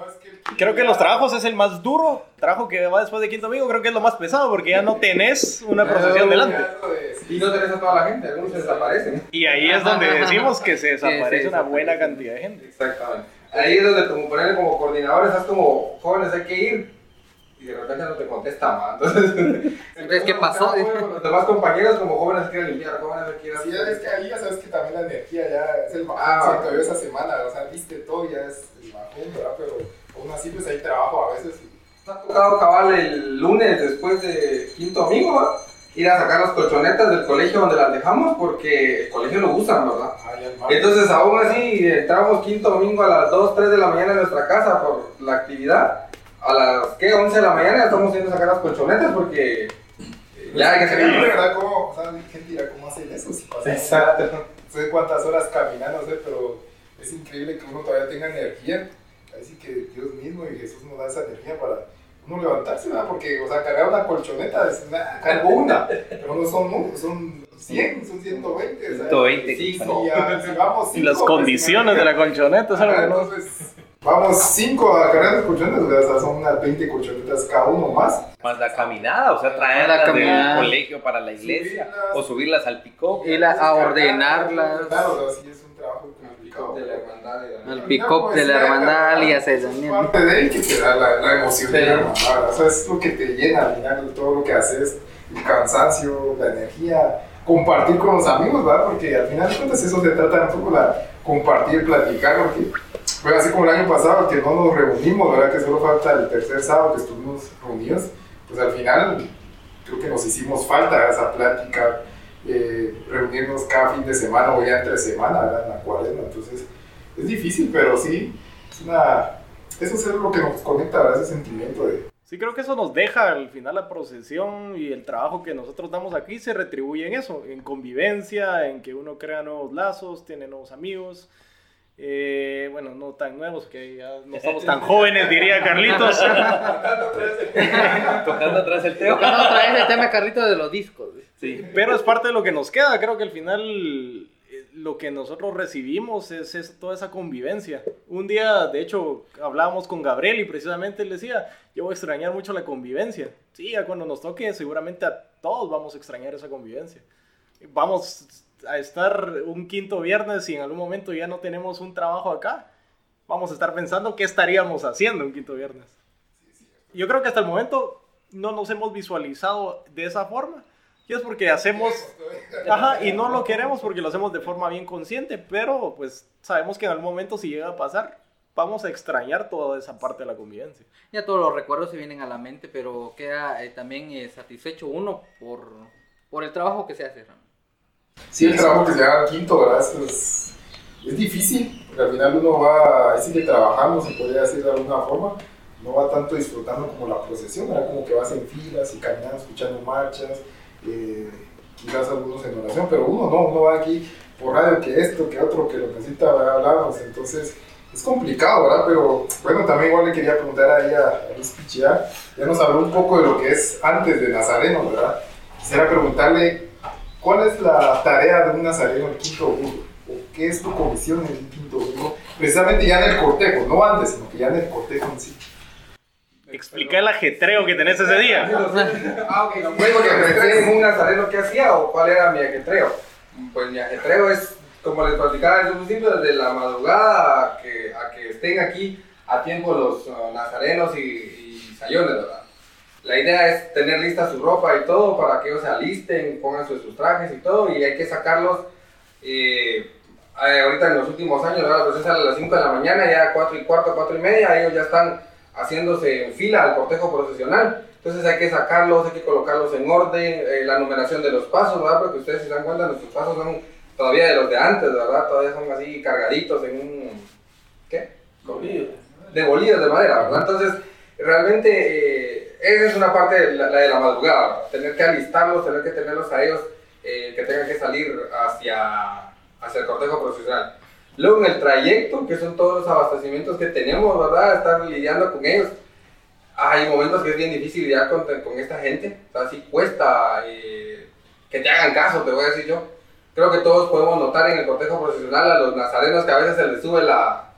Creo que los trabajos es el más duro. Trabajo que va después de quinto domingo, creo que es lo más pesado porque ya no tenés una procesión delante. Y no tenés a toda la gente, algunos se desaparecen. Y ahí es donde decimos que se *laughs* desaparece una buena cantidad de gente. Exactamente. Ahí es donde como ponerle como coordinadores, estás como jóvenes, hay que ir y de repente no te contesta más. *laughs* Entonces, ¿qué pasó? Los demás compañeros como jóvenes quieren limpiar, jóvenes quieren Sí, es que ahí ya sabes que también la energía ya es el bajón, ah, yo esa semana, o sea, viste todo, ya es el bajón, ¿verdad? Pero aún así pues hay trabajo a veces. ¿Te ha tocado cabal el lunes después de quinto domingo, ¿verdad? ir a sacar las colchonetas del colegio donde las dejamos porque el colegio lo usan, ¿verdad? Entonces, aún así, entramos quinto domingo a las 2, 3 de la mañana en nuestra casa por la actividad a las ¿qué? 11 de la mañana estamos yendo a sacar las colchonetas porque ya hay que de verdad cómo, o sea, gente dirá cómo hacen eso si pasa. Exacto. No sé cuántas horas caminan, no sé, pero es increíble que uno todavía tenga energía. Así que Dios mismo y Jesús nos da esa energía para uno levantarse, ¿verdad? Porque, o sea, cargar una colchoneta es nada, cargo una, pero no son, no, son 100, son 120. 120, sí, si, si vamos Y las condiciones de la colchoneta, ¿sabes? Entonces, Vamos 5 a cargar las colchonetas, o sea, son unas 20 colchonetas cada uno más. Más la caminada, o sea, traerlas del colegio para la iglesia, o subirlas al pick-up. Y a ordenarlas. Claro, o sea, sí es un trabajo complicado. De la hermandad. Al pick-up de la hermandad y hacer Es parte de ahí que te da la, la emoción de la hermandad, o sea, es lo que te llena al final todo lo que haces, el cansancio, la energía, compartir con los amigos, ¿verdad? Porque al final de cuentas eso se trata un poco la compartir, platicar, porque fue así como el año pasado que no nos reunimos, ¿verdad? Que solo falta el tercer sábado que estuvimos reunidos. Pues al final creo que nos hicimos falta esa plática, eh, reunirnos cada fin de semana o ya entre semana, ¿verdad? En la cuarentena. Entonces es difícil, pero sí, es una, eso es lo que nos conecta, ¿verdad? Ese sentimiento de... Sí, creo que eso nos deja al final la procesión y el trabajo que nosotros damos aquí se retribuye en eso, en convivencia, en que uno crea nuevos lazos, tiene nuevos amigos. Eh, bueno, no tan nuevos, que ya no somos tan jóvenes, diría *laughs* Carlitos. Tocando atrás el *laughs* tema. Tocando atrás el tema, Carlitos, de los discos. Sí, pero es parte de lo que nos queda. Creo que al final eh, lo que nosotros recibimos es, toda esa convivencia. Un día, de hecho, hablábamos con Gabriel y precisamente él decía, yo voy a extrañar mucho la convivencia. Sí, cuando nos toque, seguramente a todos vamos a extrañar esa convivencia. Vamos a estar un quinto viernes y en algún momento ya no tenemos un trabajo acá, vamos a estar pensando qué estaríamos haciendo un quinto viernes. Yo creo que hasta el momento no nos hemos visualizado de esa forma. Y es porque hacemos... *laughs* Ajá, y no lo queremos porque lo hacemos de forma bien consciente, pero pues sabemos que en algún momento si llega a pasar, vamos a extrañar toda esa parte de la convivencia. Ya todos los recuerdos se vienen a la mente, pero queda eh, también eh, satisfecho uno por, por el trabajo que se hace. Sí, el trabajo que se haga al quinto, ¿verdad? Es, es, difícil, porque al final uno va, ahí sigue trabajando, se podría decir de alguna forma, no va tanto disfrutando como la procesión, ¿verdad? como que vas en filas y caminando, escuchando marchas, eh, quizás algunos en oración, pero uno no, uno va aquí por radio que esto, que otro, que lo necesita, hablamos, entonces es complicado, ¿verdad? Pero bueno, también igual le quería preguntar ahí a, Luis Pichia, ya nos habló un poco de lo que es antes de Nazareno, ¿verdad? Quisiera preguntarle, ¿cuál es la tarea de un Nazareno el quinto burro? ¿O qué es tu comisión en el quinto burro? Precisamente ya en el cortejo, no antes, sino que ya en el cortejo en sí. Explica el ajetreo que tenés ese día. Ah, ok. Bueno, que pensé en un nazareno que hacía o cuál era mi ajetreo. Pues mi ajetreo es, como les platicaba, es muy simple, desde la madrugada a que, a que estén aquí a tiempo los uh, nazarenos y, y sayones, ¿verdad? La idea es tener lista su ropa y todo para que ellos se alisten, pongan sus, sus trajes y todo, y hay que sacarlos. eh, eh, ahorita en los últimos años, ¿verdad? Pues es a las 5 de la mañana, ya 4 y cuarto, 4 y media, ellos ya están haciéndose en fila al cortejo procesional. Entonces hay que sacarlos, hay que colocarlos en orden, eh, la numeración de los pasos, ¿verdad? Porque ustedes si se dan cuenta, nuestros pasos son todavía de los de antes, ¿verdad? Todavía son así cargaditos en un... ¿Qué? de bolillas de madera, ¿verdad? Entonces, realmente eh, esa es una parte, de la, la de la madrugada, ¿verdad? tener que alistarlos, tener que tenerlos a ellos, eh, que tengan que salir hacia, hacia el cortejo profesional. Luego en el trayecto, que son todos los abastecimientos que tenemos, ¿verdad? Estar lidiando con ellos. Hay momentos que es bien difícil lidiar con, con esta gente, o sea, sí cuesta eh, que te hagan caso, te voy a decir yo. Creo que todos podemos notar en el cortejo profesional a los nazarenos que a veces se les sube la,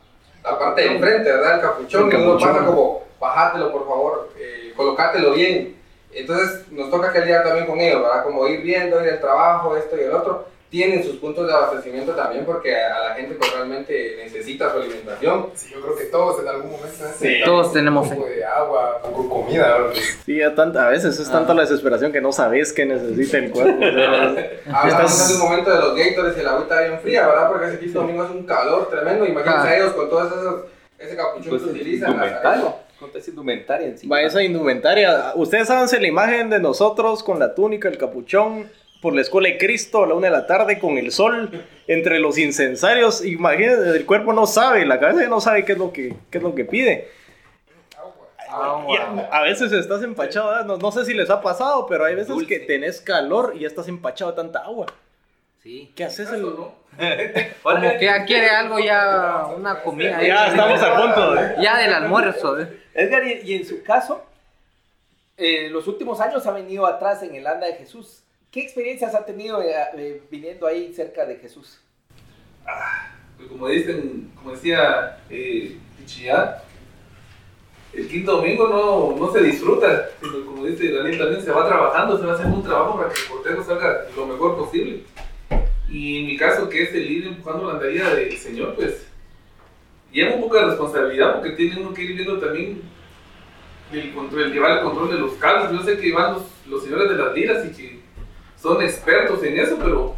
la parte de enfrente, ¿verdad? El capuchón, El y capuchón. uno pasa como, bajátelo por favor, eh, colocátelo bien. Entonces nos toca que lidiar también con ellos, ¿verdad? Como ir viendo, ir el trabajo, esto y el otro. Tienen sus puntos de abastecimiento también porque a la gente pues, realmente necesita su alimentación. Sí, yo creo que todos en algún momento Sí. Todos tenemos un poco de agua, de comida. ¿verdad? Sí, ya tanta- a veces es tanta la desesperación que no sabes qué necesita el cuerpo. *laughs* Hablamos Estás- hace un momento de los Gators y la agüita bien fría, ¿verdad? Porque ese aquí domingo es un calor tremendo. Imagínense Ah. ellos con todos esos, ese capuchón Pues que utilizan. Con esa indumentaria encima. Va esa indumentaria. Ustedes háganse la imagen de nosotros con la túnica, el capuchón, por la escuela de Cristo a la una de la tarde con el sol entre los incensarios. Imagínense, el cuerpo no sabe, la cabeza ya no sabe qué es lo que, qué es lo que pide. Y a, a veces estás empachado, no, no sé si les ha pasado, pero hay veces Dulce. que tenés calor y ya estás empachado de tanta agua. Sí. ¿Qué haces? El... *laughs* Como que ya quiere algo ya, una comida. ahí. Ya estamos a punto. de- Ya del almuerzo. ¿eh? Edgar, y, y en su caso, eh, los últimos años ha venido atrás en el Anda de Jesús. ¿Qué experiencias ha tenido eh, eh, viniendo ahí cerca de Jesús? Pues como dicen, como decía eh, Pichillá, el quinto domingo no, no se disfruta, sino como dice Daniel también se va trabajando, se va haciendo un trabajo para que el cortejo salga lo mejor posible. Y en mi caso, que es el ir empujando la andadilla del Señor, pues lleva un poco de responsabilidad porque tiene uno que ir viendo también el, control, el llevar el control de los carros. Yo sé que van los, los señores de las liras y que son expertos en eso, pero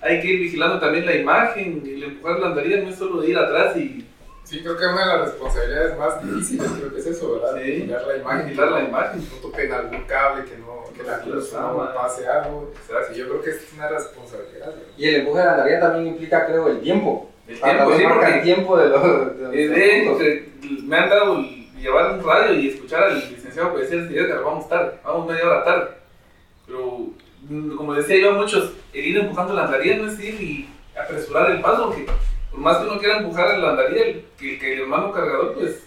hay que ir vigilando también la imagen. El empujar la andadilla no es solo de ir atrás y Sí, creo que una de las responsabilidades más difíciles creo que es eso, ¿verdad? Sí. Vigilar la imagen. vigilar la imagen. No toquen algún cable, que, no, que la luz no pase algo. Exacto. Sí, yo creo que es una responsabilidad. ¿verdad? Y el empuje de la andadilla también implica, creo, el tiempo. El tiempo, sí, porque- el tiempo de los, de los de- puntos. eh, me han dado llevar un radio y escuchar al licenciado que decía, "Sí, Edgar, vamos tarde, vamos media hora tarde. Pero, como decía yo a muchos, el ir empujando la andadilla no es ir y apresurar el paso, porque por más que uno quiera empujar la andadilla, el, que, que el hermano cargador, pues,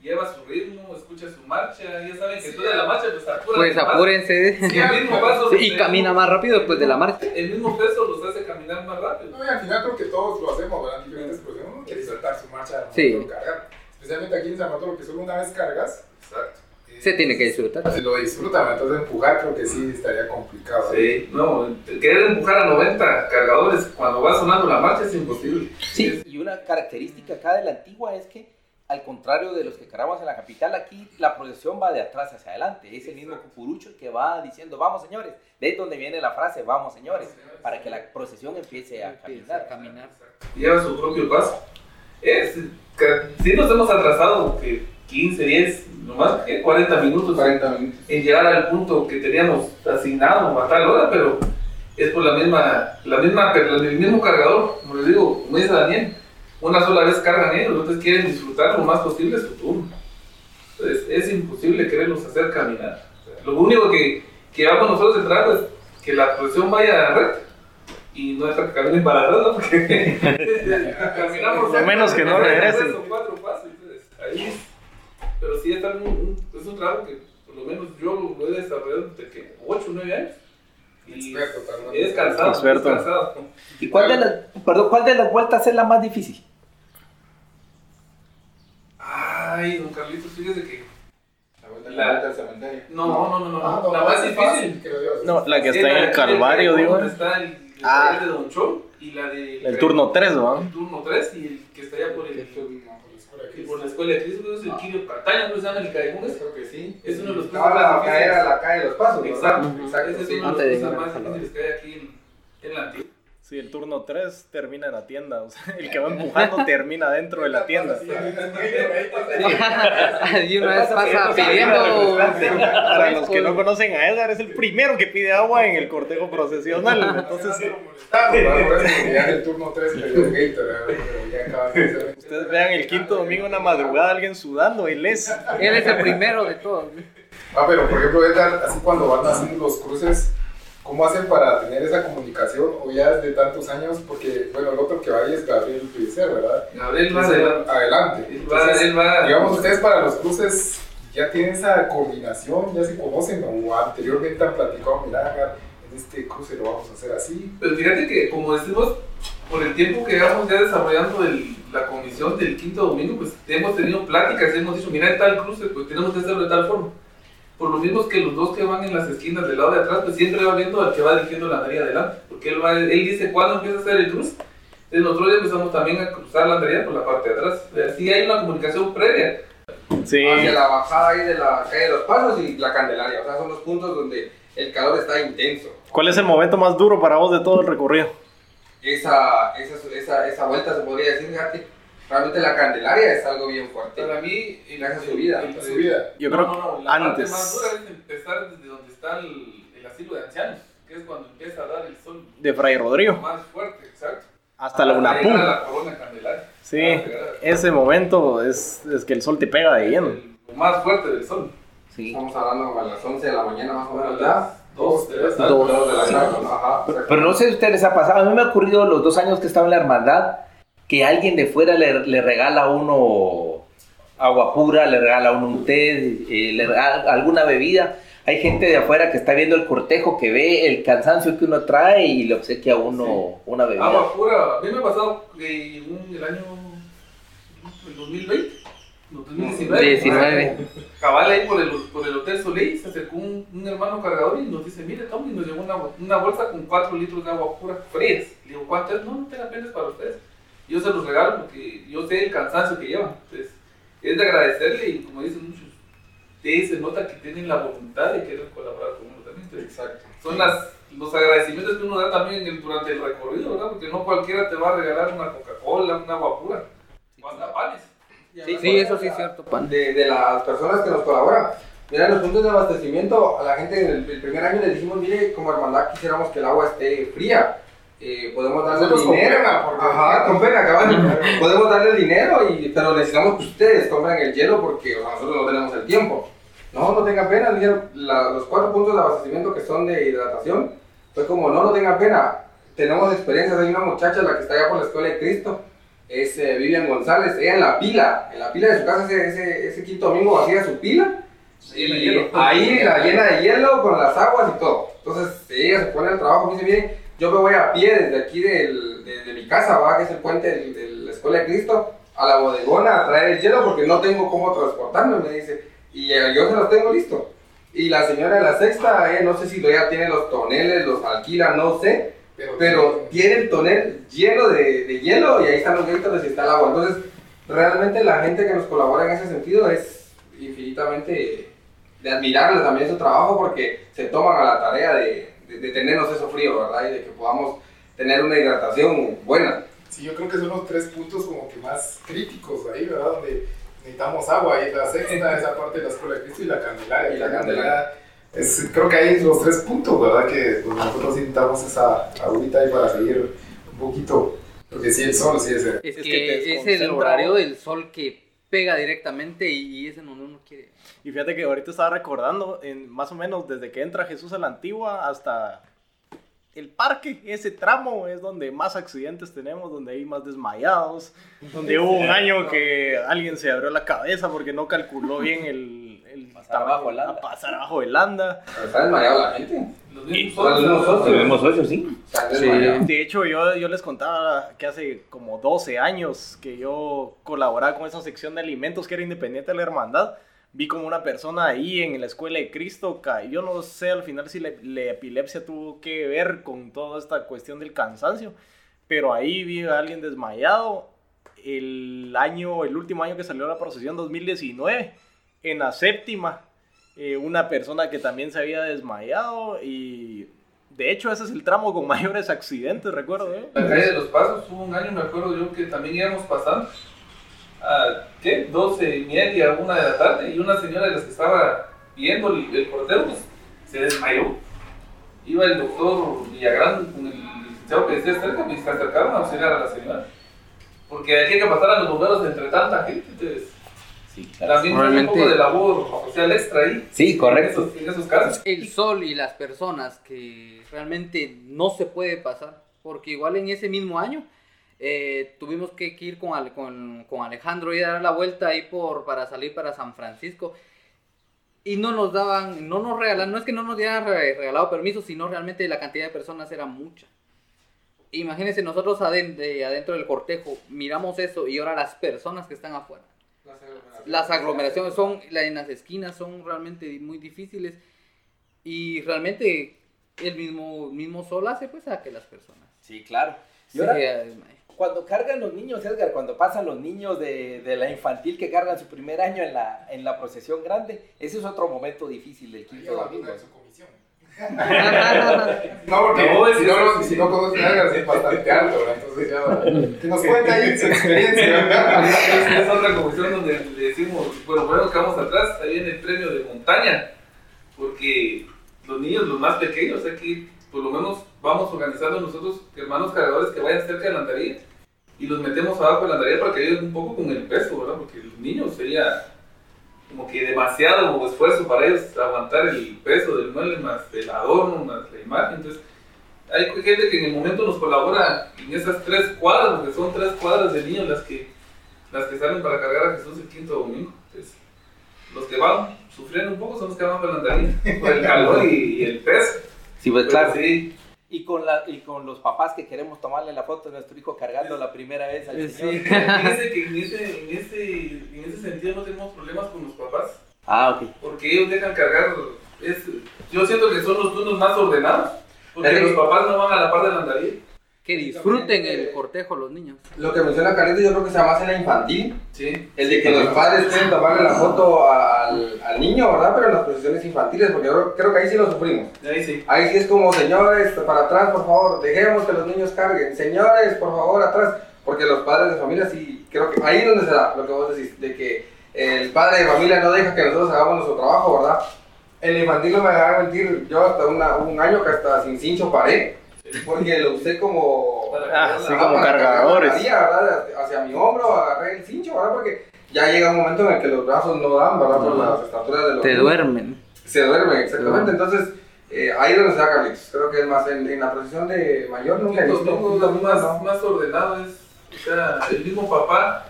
lleva su ritmo, escucha su marcha, ya saben que toda la marcha, pues, Pues apúrense. Sí, el mismo paso, Sí, *laughs* y camina más rápido después de la marcha. El mismo peso los hace caminar más rápido. No, y al final creo que todos lo hacemos, ¿verdad? En diferentes profesiones. Uno quiere saltar su marcha Sí. de cargar. Especialmente aquí en San Mateo, que solo una vez cargas. Exacto. Eh, Se tiene que disfrutar. Se lo disfrutan, entonces empujar creo que sí estaría complicado. ¿verdad? Sí, no, querer empujar a 90 cargadores cuando va sonando la marcha es imposible. Sí, y una característica acá de la antigua es que, al contrario de los que cargamos en la capital, aquí la procesión va de atrás hacia adelante. Es el mismo cucurucho el que va diciendo, vamos señores. De ahí donde viene la frase, vamos señores, para que la procesión empiece a caminar. caminar. Lleva su propio paso. Es, sí nos hemos atrasado que 15, 10, nomás que 40 minutos 40 minutos. en llegar al punto que teníamos asignado a tal hora, pero es por la misma, la misma, el mismo cargador, como les digo, como dice Daniel, una sola vez cargan ellos, entonces quieren disfrutar lo más posible su turno. es imposible quererlos hacer caminar. O sea, lo único que, que vamos nosotros de trabajo es que la presión vaya a red y no dejar que caminen para atrás, ¿no? Porque *laughs* *laughs* caminamos. Por lo menos que no tres regresen. o cuatro pasos, entonces, ahí es- Pero sí es, un, un- es un trabajo que por lo menos yo lo he desarrollado desde que 8 o 9 años. Y Experto también. es cansado, Experto. es cansado. ¿Y cuál de, las, perdón, cuál de las vueltas es la más difícil? Ay, don Carlitos, fíjese que. La vuelta La- al cementerio. No, no, no, no. Ah, no. la más difícil. fácil, creo yo. No, la que es está en el Calvario, digo. está el, el Ah. de Don Chol y la de. El turno 3, ¿no? El turno 3 y el que está allá por el. La y por la escuela de Cristo, es el Kirio Cartaña, ¿no se llama el Caimún? ese? Creo que sí. Es uno de los la más calle era la calle de los pasos. Exacto, Exacto, Ese es uno de los a más difíciles que hay aquí en la antigua. Sí, el turno 3 termina en la tienda. O sea, el que va *laughs* empujando termina dentro de la tienda. y una vez pasa pidiendo. Para *laughs* los que no conocen a Edgar, es el primero que pide agua en el cortejo procesional. *laughs* Entonces, Ya en el turno 3 le dio Gator, pero ya acaban de hacer. ustedes vean el quinto domingo en la madrugada alguien sudando y les. Él es el primero de todos. Ah, pero por ejemplo, Edgar, así cuando van haciendo los cruces, ¿cómo hacen para tener esa comunicación? O ya desde tantos años, porque, bueno, el otro que va ahí es Gabriel Pellicer, ¿verdad? Gabriel va adelante. adelante. Él va, Entonces, él va. digamos, ustedes para los cruces ya tienen esa coordinación, ya se conocen, o anteriormente han platicado, mira, en este cruce lo vamos a hacer así. Pero fíjate que, como decimos, por el tiempo que llevamos ya desarrollando el- la comisión del quinto domingo, pues hemos tenido pláticas, hemos dicho, mira, en tal cruce, pues tenemos que hacerlo de tal forma. Por lo mismo que los dos que van en las esquinas del lado de atrás, pues siempre va viendo al que va dirigiendo la andrea adelante, porque él, va, él dice cuándo empieza a hacer el cruce. Entonces nosotros ya empezamos también a cruzar la andrea por la parte de atrás. Así hay una comunicación previa. Sí. Hacia la bajada ahí de la calle de los pasos y la Candelaria. O sea, son los puntos donde el calor está intenso. ¿Cuál es el momento más duro para vos de todo el recorrido? Esa, esa, esa, esa vuelta se podría decir, fíjate. Realmente la Candelaria es algo bien fuerte. Para mí, el- La subida, el- La subida. Yo no, creo no, no, que la antes. parte más dura es empezar desde donde está el, el asilo de ancianos, que es cuando empieza a dar el sol De Fray Rodrigo más fuerte, exacto. hasta la Hasta llegar a Unapum. la corona Candelaria. Sí, ese momento es, es que el sol te pega de lleno. Lo más fuerte del sol. Sí. Estamos hablando a las 11 de la mañana más o menos ya. dos, tres, Dos de la. Pero no sé si a ustedes les ha pasado. A mí me ha ocurrido los dos años que estaba en la hermandad que alguien de fuera le, le regala a uno agua pura, le regala a uno un té, eh, le regala alguna bebida. Hay gente de afuera que está viendo el cortejo, que ve el cansancio que uno trae y le obsequia a uno una bebida. Agua pura. A mí me ha pasado que en el año el 2020, no, 2019. 19. Cabal ahí por el, por el Hotel Soleil, se acercó un, un hermano cargador y nos dice, mire Tommy, nos llevó una, una bolsa con 4 litros de agua pura frías. Le digo, ¿cuánto es? No, no pena, es para ustedes. Yo se los regalo porque yo sé el cansancio que llevan. Entonces, es de agradecerle y como dicen muchos, de ahí se nota que tienen la voluntad de querer colaborar con uno también. Entonces, Exacto. son las, los agradecimientos que uno da también el- durante el recorrido, ¿verdad? Porque no cualquiera te va a regalar una Coca-Cola, una agua pura, o hasta panes. Sí, eso sí es cierto, pan. de, de las personas que nos colaboran. Mira, los puntos de abastecimiento, a la gente en el, el primer año les dijimos, mire, como hermandad quisiéramos que el agua esté fría. Eh, podemos darle con dinero. Ajá, con pena, cabal. podemos darle dinero, y, pero necesitamos que ustedes compren el hielo porque o sea, nosotros no tenemos el tiempo. No, no tengan pena, dijeron, la- los cuatro puntos de abastecimiento que son de hidratación, fue como, no, no tengan pena, tenemos experiencias, hay una muchacha, la que está allá por la Escuela de Cristo, es eh, Vivian González, ella en la pila, en la pila de su casa ese, ese, ese quinto domingo vacía su pila, de y hielo. ahí la llena de hielo con las aguas y todo. Entonces ella se pone al trabajo me dice, mire, yo me voy a pie desde aquí del, de, de mi casa, ¿va? que es el puente de, la Escuela de Cristo, a la bodegona a traer el hielo porque no tengo cómo transportarme, me dice. Y eh, yo se los tengo listo. Y la señora de la sexta, ella no sé si ya tiene los toneles, los alquila, no sé, pero tiene el tonel lleno de, de hielo y ahí están los gritos y está el agua. Entonces, realmente la gente que nos colabora en ese sentido es infinitamente de admirarle también su trabajo porque se toman a la tarea de, de, de tenernos eso frío, ¿verdad? Y de que podamos tener una hidratación buena. Sí, yo creo que son los tres puntos como que más críticos ahí, ¿verdad? Donde necesitamos agua, ahí la sexta, esa parte de la Escuela de Cristo y la Candelaria. Y la que Candelaria. Es, creo que ahí los tres puntos, ¿verdad? Que pues, nosotros necesitamos esa agüita ahí para seguir un poquito. Porque sí, el sol, sí es... Es Es que que, es el horario del sol que pega directamente y, y es en donde uno quiere. Y fíjate que ahorita estaba recordando, en, más o menos desde que entra Jesús a la antigua hasta el parque, ese tramo es donde más accidentes tenemos, donde hay más desmayados, donde hubo un año que alguien se abrió la cabeza porque no calculó bien el, el Pasar abajo el anda. a pasar abajo del anda. Pero está desmayado la gente. Los mismos socios. sí. De hecho, yo, yo les contaba que hace como 12 años que yo colaboraba con esa sección de alimentos que era independiente de la hermandad. Vi como una persona ahí en la escuela de Cristo, yo no sé al final si la, la epilepsia tuvo que ver con toda esta cuestión del cansancio, pero ahí vi a alguien desmayado el año, el último año que salió la procesión 2019, en la séptima, eh, una persona que también se había desmayado y de hecho ese es el tramo con *laughs* mayores accidentes, recuerdo. ¿eh? La calle de los Pasos, hubo un año, me acuerdo yo, que también íbamos pasando a, ¿qué? 12 y media, una de la tarde, y una señora de las que estaba viendo el, el portero, pues, se desmayó. Iba el doctor Villagrán con el licenciado que decía cerca, pues se acercaron a auxiliar a la señora. Porque hay que pasar a los bomberos entre tanta gente, entonces Sí, claro. también un poco de labor social extra ahí. Sí, correcto. En esos, en esos casos. El sol y las personas que realmente no se puede pasar, porque igual en ese mismo año eh, tuvimos que ir con, Ale- con, con Alejandro y dar la vuelta ahí por, para salir para San Francisco. Y no nos daban, no nos regalaban, no es que no nos dieran re- regalado permiso, sino realmente la cantidad de personas era mucha. Imagínense, nosotros aden- de- adentro del cortejo miramos eso y ahora las personas que están afuera. Las aglomeraciones son, la- en las esquinas son realmente muy difíciles y realmente el mismo, mismo sol hace pues a que las personas. Sí, claro. Y ahora, eh, cuando cargan los niños, Edgar, cuando pasan los niños de, de la infantil que cargan su primer año en la, en la procesión grande, ese es otro momento difícil del quinto domingo. una en su comisión. No, porque No, si no, si no conoce a Edgar, es bastante alto, ¿verdad? entonces ya. Que nos cuenta ahí su experiencia. *laughs* Es, es otra comisión donde le decimos, bueno, bueno, quedamos atrás, ahí en el premio de montaña, porque los niños, los más pequeños, aquí por lo menos vamos organizando nosotros hermanos cargadores que vayan cerca de la andaría y los metemos abajo de la andaría para que ayuden un poco con el peso, ¿verdad? Porque los niños sería como que demasiado esfuerzo para ellos aguantar el peso del mueble más el adorno, más la imagen, entonces hay gente que en el momento nos colabora en esas tres cuadras, porque son tres cuadras de niños las que, las que salen para cargar a Jesús el quinto domingo. Entonces, los que van sufriendo un poco son los que van por la andaría, por el calor y el peso. Sí, pues Pero claro. sí, Y con, la, y con los papás que queremos tomarle la foto de nuestro hijo cargando la primera vez al Sí. Señor. fíjense que en ese, en, ese, en ese sentido no tenemos problemas con los papás, Ah, ok. porque ellos dejan cargar. Es, yo siento que son los turnos más ordenados, porque los papás no van a la par de la andaría. Que disfruten el cortejo los niños. Lo que menciona Carlito yo creo que se llama más en la infantil. Sí. El de que los padres pueden tomarle la foto a- al, al niño, ¿verdad? Pero en las posiciones infantiles, porque yo creo, que ahí sí lo sufrimos. Ahí sí. Ahí sí es como, señores, para atrás, por favor, dejemos que los niños carguen. Señores, por favor, atrás. Porque los padres de familia sí, creo que ahí es donde se da lo que vos decís, de que el padre de familia no deja que nosotros hagamos nuestro trabajo, ¿verdad? En la infantil no me dejaron mentir, yo hasta una- un año que hasta sin cincho paré, porque lo usé como... Ah, sí, como cargadores. ¿verdad? Hacia mi hombro, agarré el cincho, ¿verdad? Porque ya llega un momento en el que los brazos no dan, ¿verdad? Por No. las estaturas de los Te duermen. Se duermen, exactamente. Entonces, eh, ahí es donde se da Carlitos. Creo que es más en, en la procesión de mayor, nunca domingo un domingo, más, no. más ordenado es, o sea, el mismo papá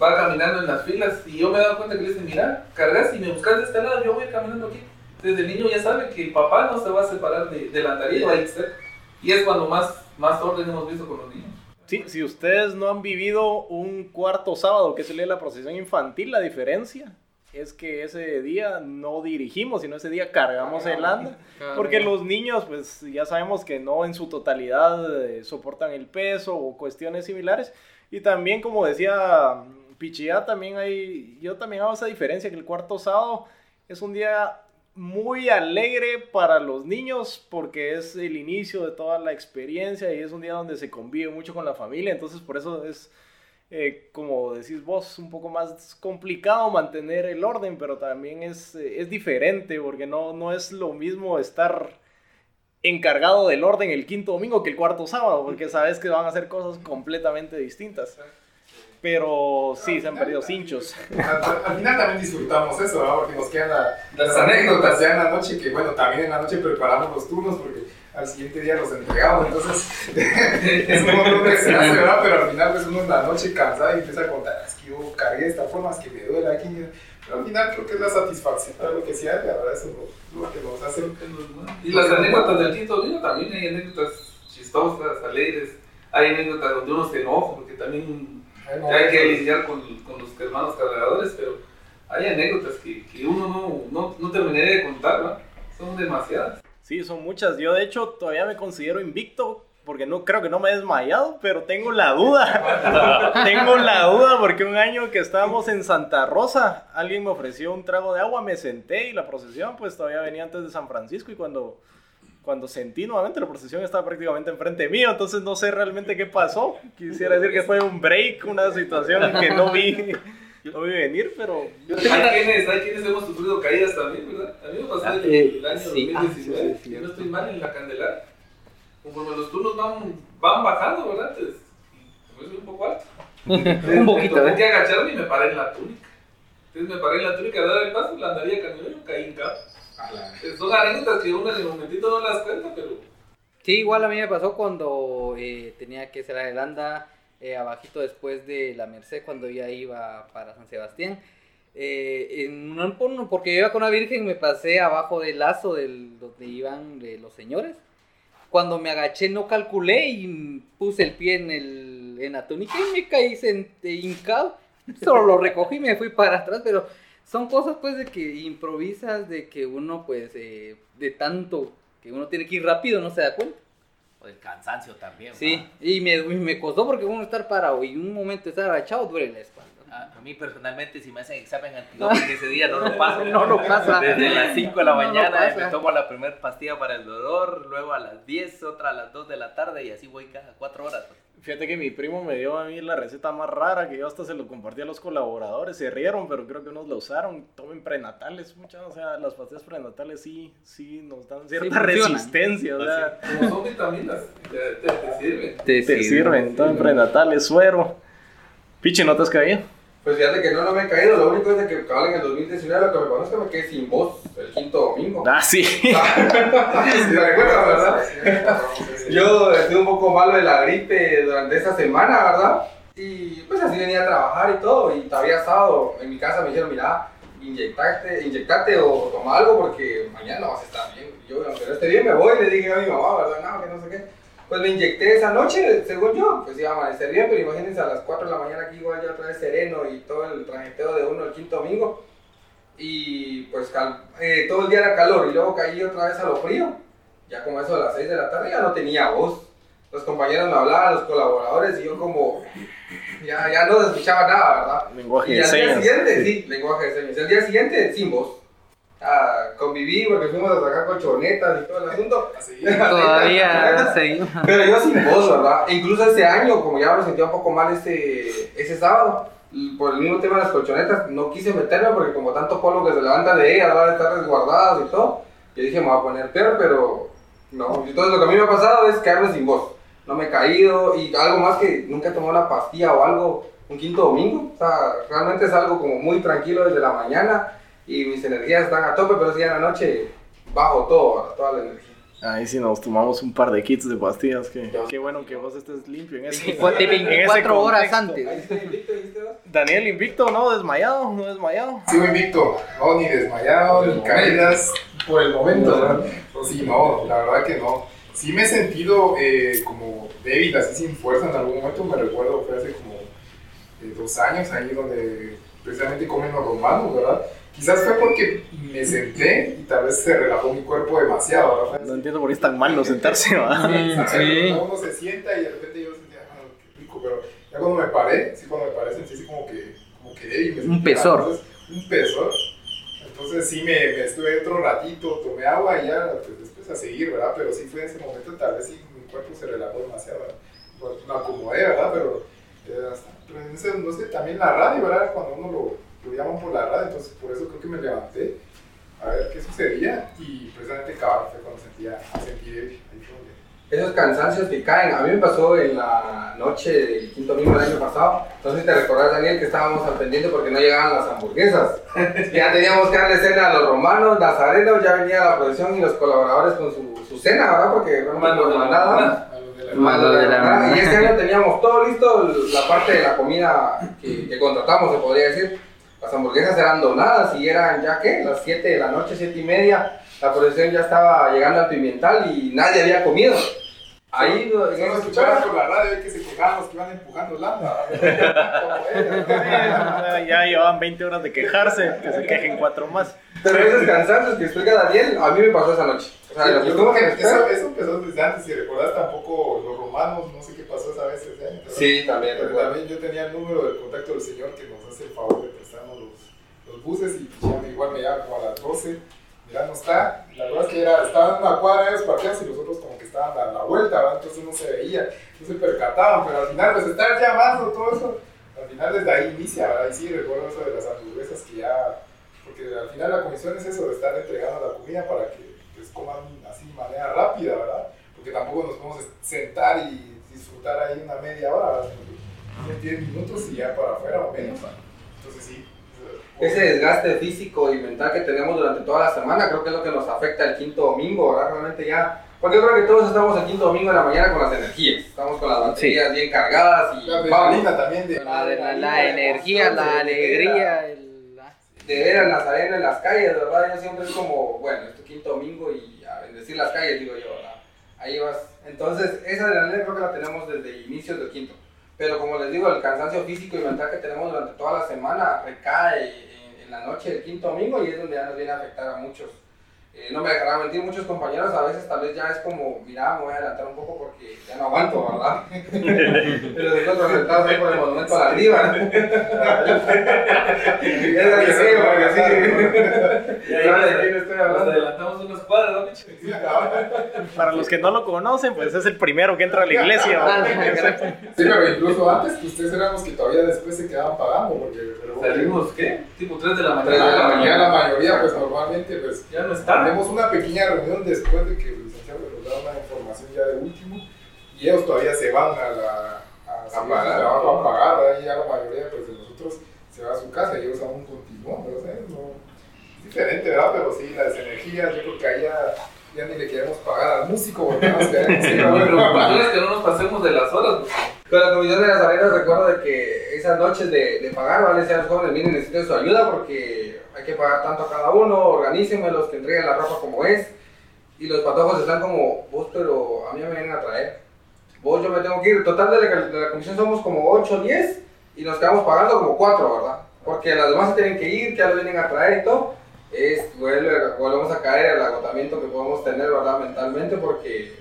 va caminando en las filas y yo me he dado cuenta que le dicen, mira, cargas y me buscas de este lado, yo voy caminando aquí. El niño ya sabe que el papá no se va a separar de, de la andaría, va a ir cerca. Y es cuando más, más orden hemos visto con los niños. Sí, si ustedes no han vivido un cuarto sábado que se lee la procesión infantil, la diferencia es que ese día no dirigimos, sino ese día cargamos el anda. Porque los niños, pues ya sabemos que no en su totalidad eh, soportan el peso o cuestiones similares. Y también, como decía mm, Pichía, también hay, yo también hago esa diferencia, que el cuarto sábado es un día muy alegre para los niños porque es el inicio de toda la experiencia y es un día donde se convive mucho con la familia. Entonces, por eso es, eh, como decís vos, un poco más complicado mantener el orden, pero también es, eh, es diferente porque no, no es lo mismo estar encargado del orden el quinto domingo que el cuarto sábado, porque sabes que van a hacer cosas completamente distintas. Pero sí, se han perdido cinchos. Al, al final también disfrutamos eso, ¿no? Porque nos quedan la- Las anécdotas ya en la noche, que bueno, también en la noche preparamos los turnos porque al siguiente día los entregamos, entonces *laughs* es un montón de hace, ¿verdad? Pero al final pues uno en la noche cansado y empieza a contar, es que yo cargué de esta forma, es que me duele aquí. Pero al final creo que es la satisfacción, lo que sea, la verdad, eso es lo, lo que nos hace Y las anécdotas del quinto vino también hay anécdotas chistosas, alegres. Hay anécdotas donde uno se enoja, porque también Hay que lidiar con, con los hermanos cargadores, pero hay anécdotas que, que uno no, no, no terminaría de contar, ¿no? Son demasiadas. Sí, son muchas. Yo de hecho todavía me considero invicto porque no creo que no me he desmayado, pero tengo la duda. *laughs* tengo la duda porque un año que estábamos en Santa Rosa, alguien me ofreció un trago de agua, me senté y la procesión pues todavía venía antes de San Francisco y cuando cuando sentí nuevamente la procesión estaba prácticamente enfrente mío, entonces no sé realmente qué pasó. Quisiera decir que fue un break, una situación que no vi, no vi venir, pero Hay quienes, hay quienes hemos sufrido caídas también, ¿verdad? A mí me pasó el, Eh, el año sí, ah, 2019, sí, sí, sí. yo no estoy mal en la Candelaria. Conforme los turnos van, van bajando, ¿verdad? Entonces, soy un poco alto. *laughs* Un poquito, Tuve ¿eh? que agacharme y me paré en la túnica. Entonces me paré en la túnica a dar el paso, la andaría caminando y caí en cabo. Son anécdotas que uno en el momentito no las cuenta, pero Sí, igual a mí me pasó cuando eh, tenía que ser a Irlanda, eh, abajito después de la Merced, cuando ya iba para San Sebastián. Eh, en porque yo iba con la Virgen, me pasé abajo del lazo del, donde iban eh, los señores. Cuando me agaché no calculé y puse el pie en, el, en la túnica y me caí sent- hincado. Solo lo recogí y me fui para atrás, pero son cosas pues de que improvisas, de que uno pues eh, de tanto que uno tiene que ir rápido no se da cuenta. O el cansancio también. Sí, y me, me costó porque uno estar parado y un momento estar agachado duele la espalda. A, a mí personalmente, si me hacen examen antidoping ese día, no lo *laughs* paso. No lo pasa. Desde las 5 de la No mañana me tomo la primera pastilla para el dolor, luego a las 10, otra a las 2 de la tarde y así voy cada 4 horas. pues. Fíjate que mi primo me dio a mí la receta más rara que yo hasta se lo compartí a los colaboradores. Se rieron, pero creo que unos la usaron. Tomen prenatales, muchas. O sea, las pastillas prenatales sí, sí nos dan cierta resistencia. O sea, como son vitaminas, te, te, te sirven. Te, te sirven. Tomen prenatales, suero. Piche, ¿no te has caído? Pues fíjate que no, no me he caído. Lo único es de que cabal en el 2019 lo que me pasó es que me quedé sin voz el quinto domingo. Ah, sí. *laughs* ¿Sí te recuerdas, verdad? Yo estuve un poco malo de la gripe durante esa semana, ¿verdad? Y pues así venía a trabajar y todo. Y todavía sábado en mi casa me dijeron, mira, inyectarte, inyectate o toma algo porque mañana vas a estar bien. Y yo, aunque no esté bien, me voy. Le dije a mi mamá, ¿verdad? No, que no sé qué. Pues me inyecté esa noche, según yo, pues iba a amanecer bien, pero imagínense a las 4 de la mañana aquí igual ya otra vez sereno y todo el trajeteo de uno el quinto domingo. Y pues eh, todo el día era calor y luego caí otra vez a lo frío. Ya como eso a las 6 de la tarde ya no tenía voz. Los compañeros me hablaban, los colaboradores, y yo como ya, ya no escuchaba nada, ¿verdad? Lenguaje Y de al día señas. siguiente, sí, lenguaje de señas. El día siguiente, sin voz. Ah, conviví porque fuimos a sacar colchonetas y todo el asunto. *laughs* Todavía *laughs* seguimos. Pero yo sin voz, ¿verdad? E incluso este año, como ya me sentía un poco mal ese, ese sábado, por el mismo tema de las colchonetas, no quise meterme porque como tanto polvo que se levanta de ellas, van a estar resguardadas y todo, yo dije, me voy a poner peor, pero no. Entonces lo que a mí me ha pasado es quedarme sin voz. No me he caído y algo más que nunca he tomado una pastilla o algo un quinto domingo. O sea, realmente es algo como muy tranquilo desde la mañana y mis energías están a tope, pero si en la noche bajo todo, toda la energía. Ahí sí nos tomamos un par de kits de pastillas. Que, qué bueno que vos estés limpio en ese, De en ese 24 horas antes. Ahí está invicto, ¿viste vos? Daniel invicto, ¿no? Desmayado, no desmayado. Sigo invicto, no, ni desmayado, ni caídas por el momento, ¿verdad? Pues sí, no, la verdad que no. Sí me he sentido eh, como débil, así sin fuerza en algún momento, me recuerdo, fue hace como eh, dos años ahí donde precisamente comen los romanos, ¿verdad? Quizás fue porque me senté y tal vez se relajó mi cuerpo demasiado, ¿verdad? No entiendo por qué es tan malo sentarse, ¿va? Sí. Cuando uno se sienta y de repente yo sentía, ah, qué rico, pero ya cuando me paré, sí, cuando me paré sentí así como que, como que débil. me Un pesor. entonces, un pesor. Entonces sí me, me estuve otro ratito, tomé agua y ya, pues después a seguir, ¿verdad? Pero sí fue en ese momento, tal vez sí, mi cuerpo se relajó demasiado, ¿verdad? Pues, me acomodé, ¿verdad? Pero, eh, hasta, pero en ese, no sé, también la radio, ¿verdad? Cuando uno lo, lo llaman por la radio, entonces por eso creo que me levanté a ver qué sucedía y precisamente cabal fue cuando sentía, sentí débil. Ahí fue donde esos cansancios que caen. A mí me pasó en la noche del quinto domingo del año pasado. Entonces te recordás, Daniel, que estábamos al pendiente porque no llegaban las hamburguesas. *laughs* ya teníamos que darle cena a los romanos, nazarenos, ya venía la procesión y los colaboradores con su, su cena, ¿verdad? Porque no Mano de la nada. A los de la- Malo de la- Ah, Y este año teníamos todo listo, la parte de la comida que, que contratamos, se podría decir. Las hamburguesas eran donadas y eran ya que las 7 de la noche, 7 y media. La procesión ya estaba llegando al pimental y nadie había comido. Ahí, Solo ese escuchaban por la radio que se quejaban los que iban empujando *laughs* era. ya llevaban 20 horas de quejarse, que se quejen cuatro más. Pero esos cansancios que explica Daniel, a mí me pasó esa noche. O sea, lo que Yo tuvo creo que que eso, eso empezó desde antes, si recordás tampoco los romanos, no sé qué pasó esa vez ese año. ¿verdad? Sí, también, Pero también yo tenía el número del contacto del señor que nos hace el favor de prestarnos los, los buses y ya me- igual me llama como a las 12. Mira, no está. La verdad es que era, estaban en una cuadra de los parqueados y los otros como que estaban a la vuelta, ¿verdad? entonces no se veía, no se percataban, pero al final pues estar llamando todo eso, al final desde ahí inicia, ¿verdad? Y sí, recuerdo eso de las hamburguesas que ya, porque al final la comisión es eso, de estar entregando la comida para que pues, coman así de manera rápida, ¿verdad? Porque tampoco nos podemos sentar y disfrutar ahí una media hora, ¿verdad? Unos 10 minutos y ya para afuera o menos. Entonces sí. Ese desgaste físico y mental que tenemos durante toda la semana, creo que es lo que nos afecta el quinto domingo, ¿verdad? Realmente ya. Porque yo creo que todos estamos el quinto domingo de la mañana con las energías. Estamos con las baterías bien cargadas y La adrenalina también de La, la, la, de energía, la de- de- alegría, el- la- de ver al Nazareno en las calles, ¿verdad? Yo siempre es como, bueno, es tu quinto domingo y a bendecir las calles, digo yo, ¿verdad? Ahí vas. Entonces, esa adrenalina creo que la tenemos desde inicios del quinto. Pero como les digo, el cansancio físico y mental que tenemos durante toda la semana recae en, en la noche del quinto domingo y es donde ya nos viene a afectar a muchos. Eh, no me dejarán mentir, muchos compañeros a veces tal vez ya es como, mira, me voy a adelantar un poco porque ya no aguanto, ¿verdad? *laughs* Pero nosotros sentados ahí por el monumento a la arriba. *laughs* es la que sí, porque sí. ¿Sabes de quién estoy hablando? adelantamos unas cuadras, ¿no. Para los que no lo conocen, pues es el primero que entra a la iglesia. Ah, ¿verdad? Sí, pero incluso antes que ustedes eran los que todavía después se quedaban pagando, porque pero, Salimos, ¿qué? Tipo 3 de la Tres de mañana. la mañana, la mayoría, pues normalmente, pues Ya no está. Tenemos una pequeña reunión después de que el licenciado nos da una información ya de último y ellos todavía se van a la a, seguir su pagar. a pagar, ¿verdad? y ya la mayoría pues, de nosotros se va a su casa y ellos aún continúan, sea, no, es diferente, ¿verdad? Pero sí, las energías, yo creo que ahí ya, ya ni le queremos pagar al músico porque nos queremos ir a ver. es que no nos pasemos de las horas. Con la comisión de Nazarenos recuerdo de que esas noches de, de pagar, ¿vale? Decían los jóvenes, miren, necesito su ayuda porque hay que pagar tanto a cada uno, organícenme los que entreguen la ropa como es. Y los patojos están como, vos, pero a mí me vienen a traer. Vos, yo me tengo que ir. Total, de la, de la comisión somos como 8 o 10 y nos quedamos pagando como 4, ¿verdad? Porque las demás se tienen que ir, que ya lo vienen a traer y todo. Es, vuelve, volvemos a caer el agotamiento que podemos tener, ¿verdad? Mentalmente porque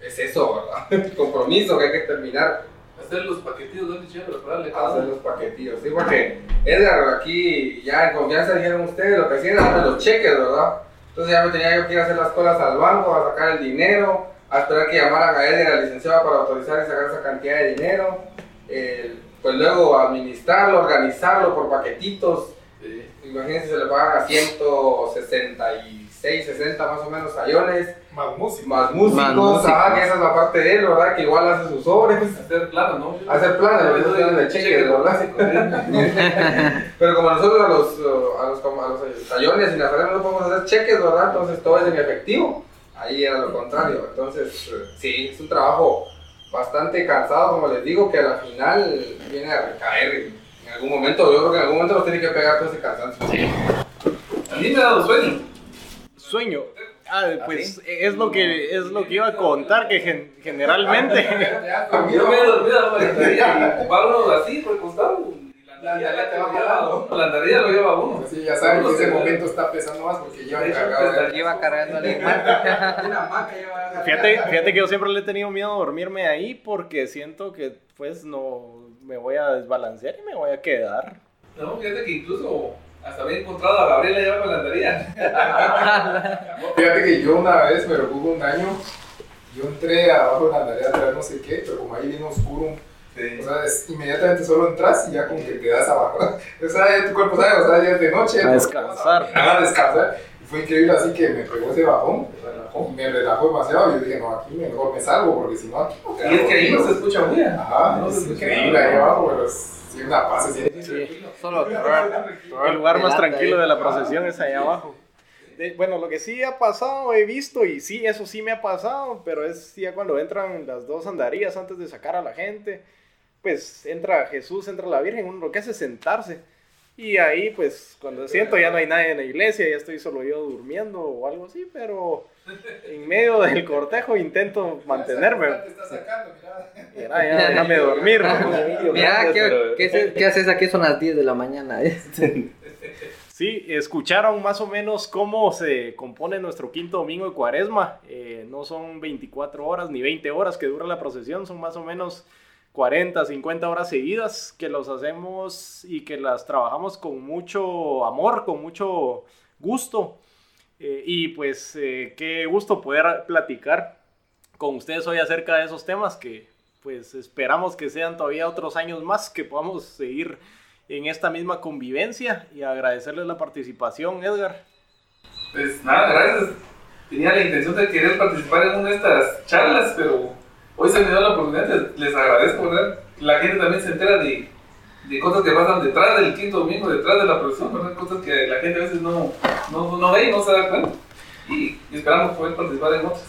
es eso, ¿verdad? *laughs* El compromiso que hay que terminar Hacer los paquetitos, ¿dónde chévere? Prepararle cada hacer los paquetillos, sí, porque Edgar aquí ya en confianza dijeron ustedes lo que hacían era darme los cheques, ¿verdad? Entonces ya me tenía yo que ir a hacer las colas al banco, a sacar el dinero, a esperar que llamaran a Edgar, al licenciado, para autorizar y sacar esa cantidad de dinero, eh, pues luego administrarlo, organizarlo por paquetitos. Imagínense se le pagan a 166, 60 más o menos sayones, Más música. más músicos, Más músicos. ah, que esa es la parte de él, ¿verdad? Que igual hace sus sobres. Hacer planos, ¿no? Hacer planes, Yo eso es de cheque, por ¿verdad? básico, ¿sí? *laughs* Pero como nosotros a los, a los, a los tallones y nazarenos no podemos hacer cheques, ¿verdad? Entonces todo es en efectivo. Ahí era lo contrario. Entonces, eh, sí, es un trabajo bastante cansado, como les digo, que a la final viene a recaer algún momento. Yo creo que en algún momento nos tiene que pegar todo ese cansancio. A mí me ha dado sueño. Sueño. Ah, pues es lo que es lo que iba a contar que gen- generalmente *laughs* Yo me he dormido la uno así, recostado. La andaría lo te lleva va a uno. La andaría lo lleva a uno. Sí, ya saben que ese se- momento está pesando más porque hecho, cargado. pues, Iba cargando la *laughs* Una hamaca Fíjate, fíjate que yo siempre le he tenido miedo a dormirme ahí porque siento que pues no me voy a desbalancear y me voy a quedar. No, fíjate que incluso hasta había encontrado a Gabriela allá con la andaría. *laughs* Fíjate que yo una vez, pero hubo un año, yo entré abajo de la andarea a traer no sé qué, pero como ahí bien oscuro, Sí. o sea, es- inmediatamente solo entras y ya como que te das abajo. *laughs* O sea, ya tu cuerpo sabe, o sea, ya es de noche. A descansar. A descansar. Fue increíble así que me pegó ese bajón. Relajó, me relajó demasiado. Y yo dije, no, aquí mejor me salgo porque si no, aquí no Y es que ahí no se escucha muy bien. Ajá, No es se escucha increíble ahí abajo, pero sí, una paz, se siente. Sí. Solo El lugar más tranquilo de la procesión es allá abajo. De- bueno, lo que sí ha pasado, he visto, y sí, eso sí me ha pasado, pero es ya cuando entran las dos andarías antes de sacar a la gente, pues entra Jesús, entra la Virgen, uno lo que hace es sentarse. Y ahí, pues, cuando siento ya no hay nadie en la iglesia, ya estoy solo yo durmiendo o algo así, pero en medio del cortejo intento mantenerme. Te está sacando, mira. Ya, déjame dormir. *laughs* Mira, ¿qué, qué haces- qué haces aquí? Son las 10 de la mañana. ¿eh? *laughs* Sí, escucharon más o menos cómo se compone nuestro quinto domingo de cuaresma. Eh, no son 24 horas ni 20 horas que dura la procesión, son más o menos 40, 50 horas seguidas que los hacemos y que las trabajamos con mucho amor, con mucho gusto. Eh, y pues eh, qué gusto poder platicar con ustedes hoy acerca de esos temas que pues esperamos que sean todavía otros años más, que podamos seguir en esta misma convivencia y agradecerles la participación, Edgar. Pues nada, gracias. Tenía la intención de querer participar en una de estas charlas, pero hoy se me dio la oportunidad, les, les agradezco, ¿verdad? La gente también se entera de, de cosas que pasan detrás del quinto domingo, detrás de la producción, ¿verdad? Cosas que la gente a veces no, no, no ve y no se da cuenta. Y esperamos poder participar en otras.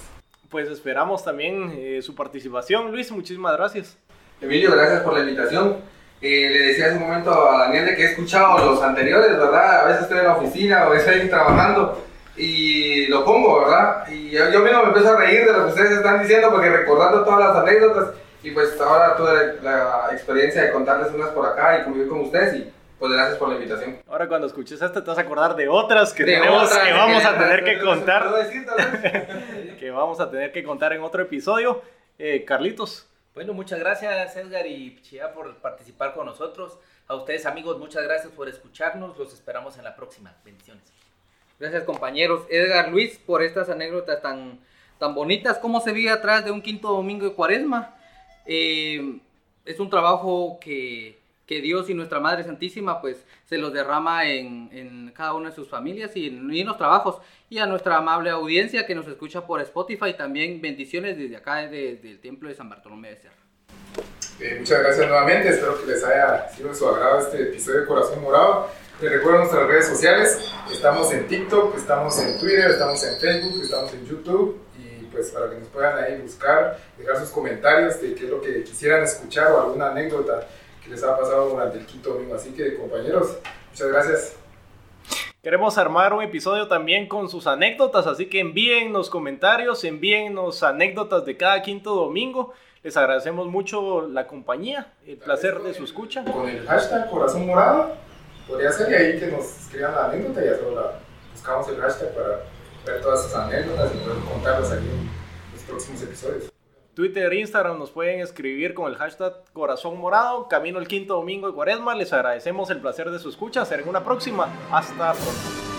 Pues esperamos también eh, su participación. Luis, muchísimas gracias. Emilio, gracias por la invitación. Eh, le decía hace un momento a Daniel de que he escuchado los anteriores, ¿verdad? A veces estoy en la oficina o estoy trabajando y lo pongo, ¿verdad? Y yo, yo mismo me empiezo a reír de lo que ustedes están diciendo porque recordando todas las anécdotas y pues ahora tuve la experiencia de contarles unas por acá y convivir con ustedes y pues gracias por la invitación. Ahora cuando escuches esta te vas a acordar de otras que De tenemos otras que que vamos a tenemos. tener que ¿Puedo contar, decir, tal vez? *laughs* que vamos a tener que contar en otro episodio. Eh, Carlitos, Bueno, muchas gracias Edgar y Chia por participar con nosotros. A ustedes amigos, muchas gracias por escucharnos. Los esperamos en la próxima. Bendiciones. Gracias compañeros. Edgar Luis por estas anécdotas tan, tan bonitas. ¿Cómo se vive atrás de un quinto domingo de cuaresma? Eh, es un trabajo que, que Dios y nuestra Madre Santísima pues se los derrama en, en cada una de sus familias y en, y en los trabajos. Y a nuestra amable audiencia que nos escucha por Spotify también bendiciones desde acá, desde el Templo de San Bartolomé de Cerro. Eh, muchas gracias nuevamente, espero que les haya sido de su agrado este episodio de Corazón Morado. Les recuerdo nuestras redes sociales, estamos en TikTok, estamos en Twitter, estamos en Facebook, estamos en YouTube y pues para que nos puedan ahí buscar, dejar sus comentarios de qué es lo que quisieran escuchar o alguna anécdota que les ha pasado durante el quinto domingo. Así que compañeros, muchas gracias. queremos armar un episodio también con sus anécdotas, así que envíennos comentarios, envíennos anécdotas de cada quinto domingo. Les agradecemos mucho la compañía, el placer de su escucha. Con el hashtag Corazón Morado, podría ser y ahí que nos escriban la anécdota y ya solo buscamos el hashtag para ver todas esas anécdotas y poder contarlas aquí en los próximos episodios. Twitter, Instagram nos pueden escribir con el hashtag Corazón Morado. Camino el quinto domingo de Cuaresma. Les agradecemos el placer de su escucha. Será en una próxima. Hasta pronto.